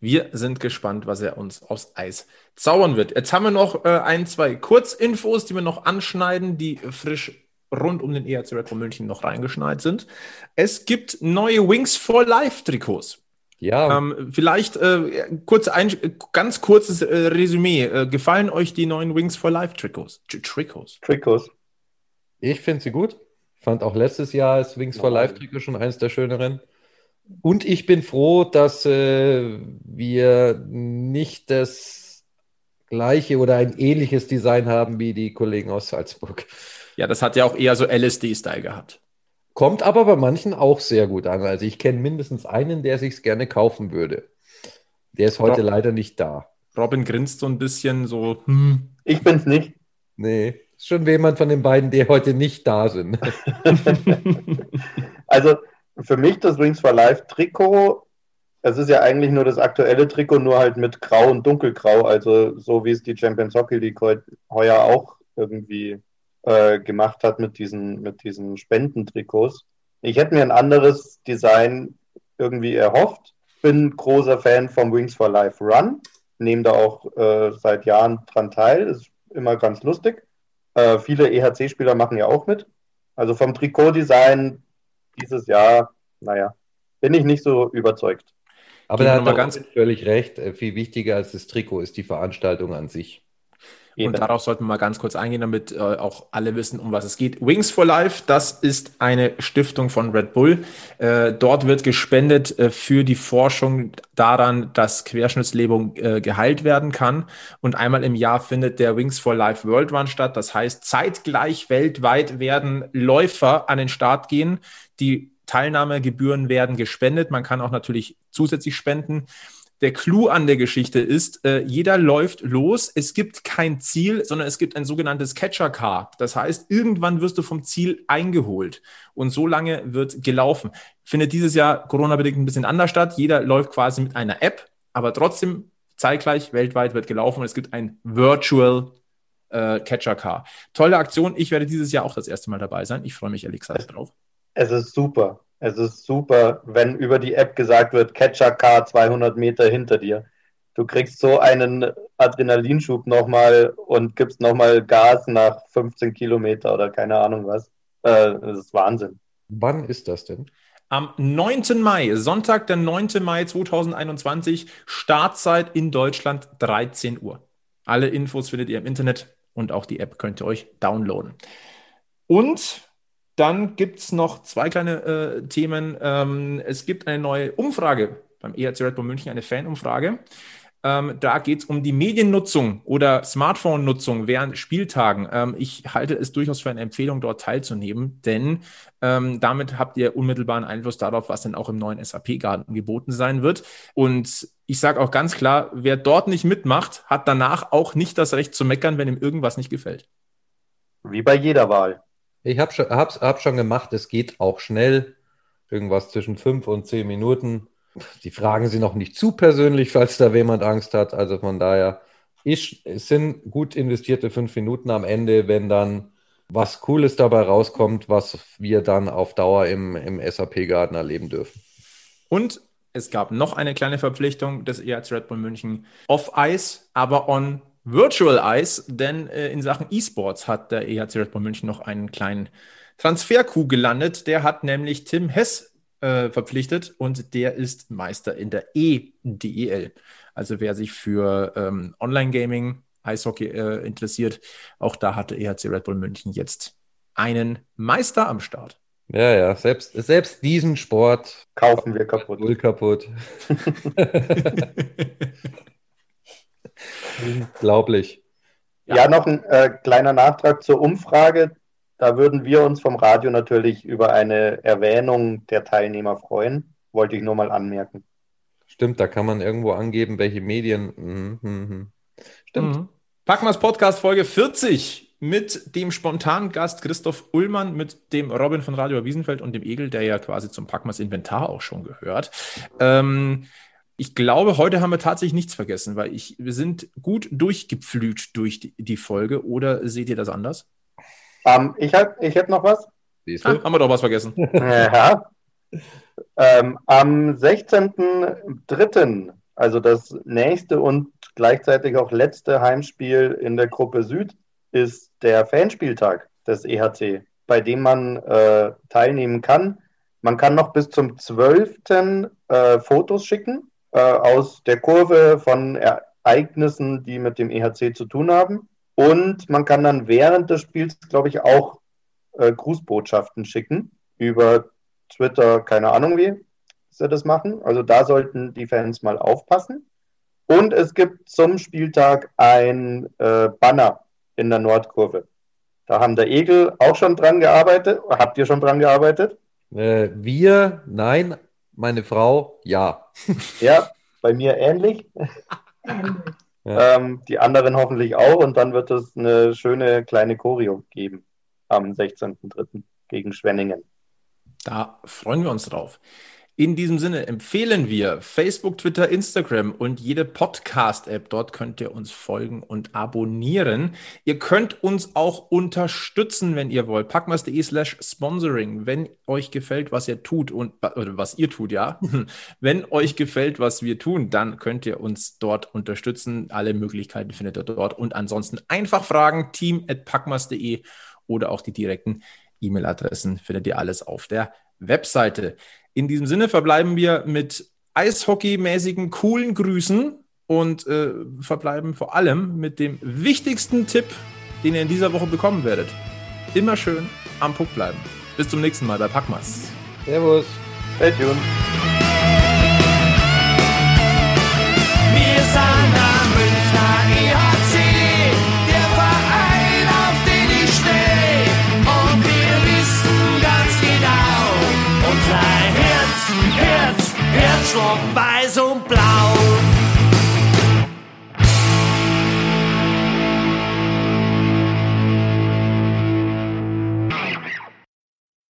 Wir sind gespannt, was er uns aufs Eis zaubern wird. Jetzt haben wir noch äh, ein, zwei Kurzinfos, die wir noch anschneiden, die frisch rund um den ERC Red Bull München noch reingeschneit sind. Es gibt neue Wings for Life Trikots. Ja. Ähm, vielleicht äh, kurz ein, ganz kurzes äh, Resümee. Äh, gefallen euch die neuen Wings for Life Trikots? Trikots. Trikots. Ich finde sie gut. Ich fand auch letztes Jahr das Wings for Life Trikot schon eines der schöneren. Und ich bin froh, dass äh, wir nicht das gleiche oder ein ähnliches Design haben wie die Kollegen aus Salzburg. Ja, das hat ja auch eher so LSD-Style gehabt. Kommt aber bei manchen auch sehr gut an. Also ich kenne mindestens einen, der sich gerne kaufen würde. Der ist heute Rob, leider nicht da. Robin grinst so ein bisschen so. Hm. Ich bin's nicht. Nee, ist schon jemand von den beiden, die heute nicht da sind. *laughs* also für mich das Wings for Life Trikot, es ist ja eigentlich nur das aktuelle Trikot, nur halt mit Grau und Dunkelgrau, also so wie es die Champions Hockey League heuer auch irgendwie äh, gemacht hat mit diesen, mit diesen Spendentrikots. Ich hätte mir ein anderes Design irgendwie erhofft. Bin großer Fan vom Wings for Life Run. Nehme da auch äh, seit Jahren dran teil. Ist immer ganz lustig. Äh, viele EHC-Spieler machen ja auch mit. Also vom Trikotdesign dieses Jahr, naja, bin ich nicht so überzeugt. Aber da hat man ganz völlig recht. Äh, viel wichtiger als das Trikot ist die Veranstaltung an sich. Eben. Und darauf sollten wir mal ganz kurz eingehen, damit äh, auch alle wissen, um was es geht. Wings for Life, das ist eine Stiftung von Red Bull. Äh, dort wird gespendet äh, für die Forschung daran, dass Querschnittslähmung äh, geheilt werden kann. Und einmal im Jahr findet der Wings for Life World Run statt. Das heißt, zeitgleich weltweit werden Läufer an den Start gehen. Die Teilnahmegebühren werden gespendet. Man kann auch natürlich zusätzlich spenden der Clou an der Geschichte ist, äh, jeder läuft los, es gibt kein Ziel, sondern es gibt ein sogenanntes Catcher Car. Das heißt, irgendwann wirst du vom Ziel eingeholt und so lange wird gelaufen. Findet dieses Jahr Corona-bedingt ein bisschen anders statt. Jeder läuft quasi mit einer App, aber trotzdem zeitgleich weltweit wird gelaufen und es gibt ein Virtual äh, Catcher Car. Tolle Aktion. Ich werde dieses Jahr auch das erste Mal dabei sein. Ich freue mich ehrlich gesagt drauf. Es ist super. Es ist super, wenn über die App gesagt wird, Catcher Car 200 Meter hinter dir. Du kriegst so einen Adrenalinschub nochmal und gibst nochmal Gas nach 15 Kilometer oder keine Ahnung was. Äh, das ist Wahnsinn. Wann ist das denn? Am 9. Mai, Sonntag, der 9. Mai 2021, Startzeit in Deutschland 13 Uhr. Alle Infos findet ihr im Internet und auch die App könnt ihr euch downloaden. Und dann gibt es noch zwei kleine äh, Themen. Ähm, es gibt eine neue Umfrage beim ERC Red Bull München, eine Fanumfrage. Ähm, da geht es um die Mediennutzung oder Smartphone-Nutzung während Spieltagen. Ähm, ich halte es durchaus für eine Empfehlung, dort teilzunehmen, denn ähm, damit habt ihr unmittelbaren Einfluss darauf, was denn auch im neuen SAP-Garten geboten sein wird. Und ich sage auch ganz klar, wer dort nicht mitmacht, hat danach auch nicht das Recht zu meckern, wenn ihm irgendwas nicht gefällt. Wie bei jeder Wahl. Ich habe schon, hab's, hab schon gemacht, es geht auch schnell. Irgendwas zwischen fünf und zehn Minuten. Die Fragen sind noch nicht zu persönlich, falls da jemand Angst hat. Also von daher, ich, es sind gut investierte fünf Minuten am Ende, wenn dann was Cooles dabei rauskommt, was wir dann auf Dauer im, im SAP-Garten erleben dürfen. Und es gab noch eine kleine Verpflichtung des ERZ Red Bull München off Ice, aber on Virtual Eyes, denn äh, in Sachen E-Sports hat der EHC Red Bull München noch einen kleinen Transfer-Coup gelandet. Der hat nämlich Tim Hess äh, verpflichtet und der ist Meister in der E-DEL. Also wer sich für ähm, Online-Gaming, Eishockey äh, interessiert, auch da hatte EHC Red Bull München jetzt einen Meister am Start. Ja, ja, selbst, selbst diesen Sport kaufen wir kaputt. Null kaputt. *laughs* *laughs* Unglaublich. Ja. ja, noch ein äh, kleiner Nachtrag zur Umfrage. Da würden wir uns vom Radio natürlich über eine Erwähnung der Teilnehmer freuen. Wollte ich nur mal anmerken. Stimmt, da kann man irgendwo angeben, welche Medien. Mhm. mhm. Stimmt. Mhm. Packmas Podcast Folge 40 mit dem spontanen Gast Christoph Ullmann, mit dem Robin von Radio Wiesenfeld und dem Egel, der ja quasi zum Packmas Inventar auch schon gehört. Ähm, ich glaube, heute haben wir tatsächlich nichts vergessen, weil ich, wir sind gut durchgepflügt durch die, die Folge. Oder seht ihr das anders? Um, ähm, ich habe ich hab noch was. Ah, haben wir doch was vergessen. ja. Ähm, am 16.03., also das nächste und gleichzeitig auch letzte Heimspiel in der Gruppe Süd, ist der Fanspieltag des EHC, bei dem man äh, teilnehmen kann. Man kann noch bis zum 12. Äh, Fotos schicken äh, aus der Kurve von Ereignissen, die mit dem EHC zu tun haben. Und man kann dann während des Spiels, glaube ich, auch äh, Grußbotschaften schicken über Twitter, keine Ahnung wie sie das machen. Also da sollten die Fans mal aufpassen. Und es gibt zum Spieltag ein äh, Banner in der Nordkurve. Da haben der Egel auch schon dran gearbeitet. Habt ihr schon dran gearbeitet? Äh, wir, nein, meine Frau, ja. Ja, bei mir ähnlich. Ja. *laughs* Ähm, die anderen hoffentlich auch. Und dann wird es eine schöne kleine Choreo geben am 16.03. gegen Schwenningen. Da freuen wir uns drauf. In diesem Sinne empfehlen wir Facebook, Twitter, Instagram und jede Podcast-App. Dort könnt ihr uns folgen und abonnieren. Ihr könnt uns auch unterstützen, wenn ihr wollt. Packmas.de slash sponsoring. Wenn euch gefällt, was ihr tut und oder was ihr tut, ja. *laughs* Wenn euch gefällt, was wir tun, dann könnt ihr uns dort unterstützen. Alle Möglichkeiten findet ihr dort. Und ansonsten einfach fragen, team at packmas.de oder auch die direkten E-Mail-Adressen findet ihr alles auf der Webseite. In diesem Sinne verbleiben wir mit Eishockey-mäßigen, coolen Grüßen und äh, verbleiben vor allem mit dem wichtigsten Tipp, den ihr in dieser Woche bekommen werdet. Immer schön am Puck bleiben. Bis zum nächsten Mal bei Packmas. Servus. Stay tuned. Herzschlag weiß und blau.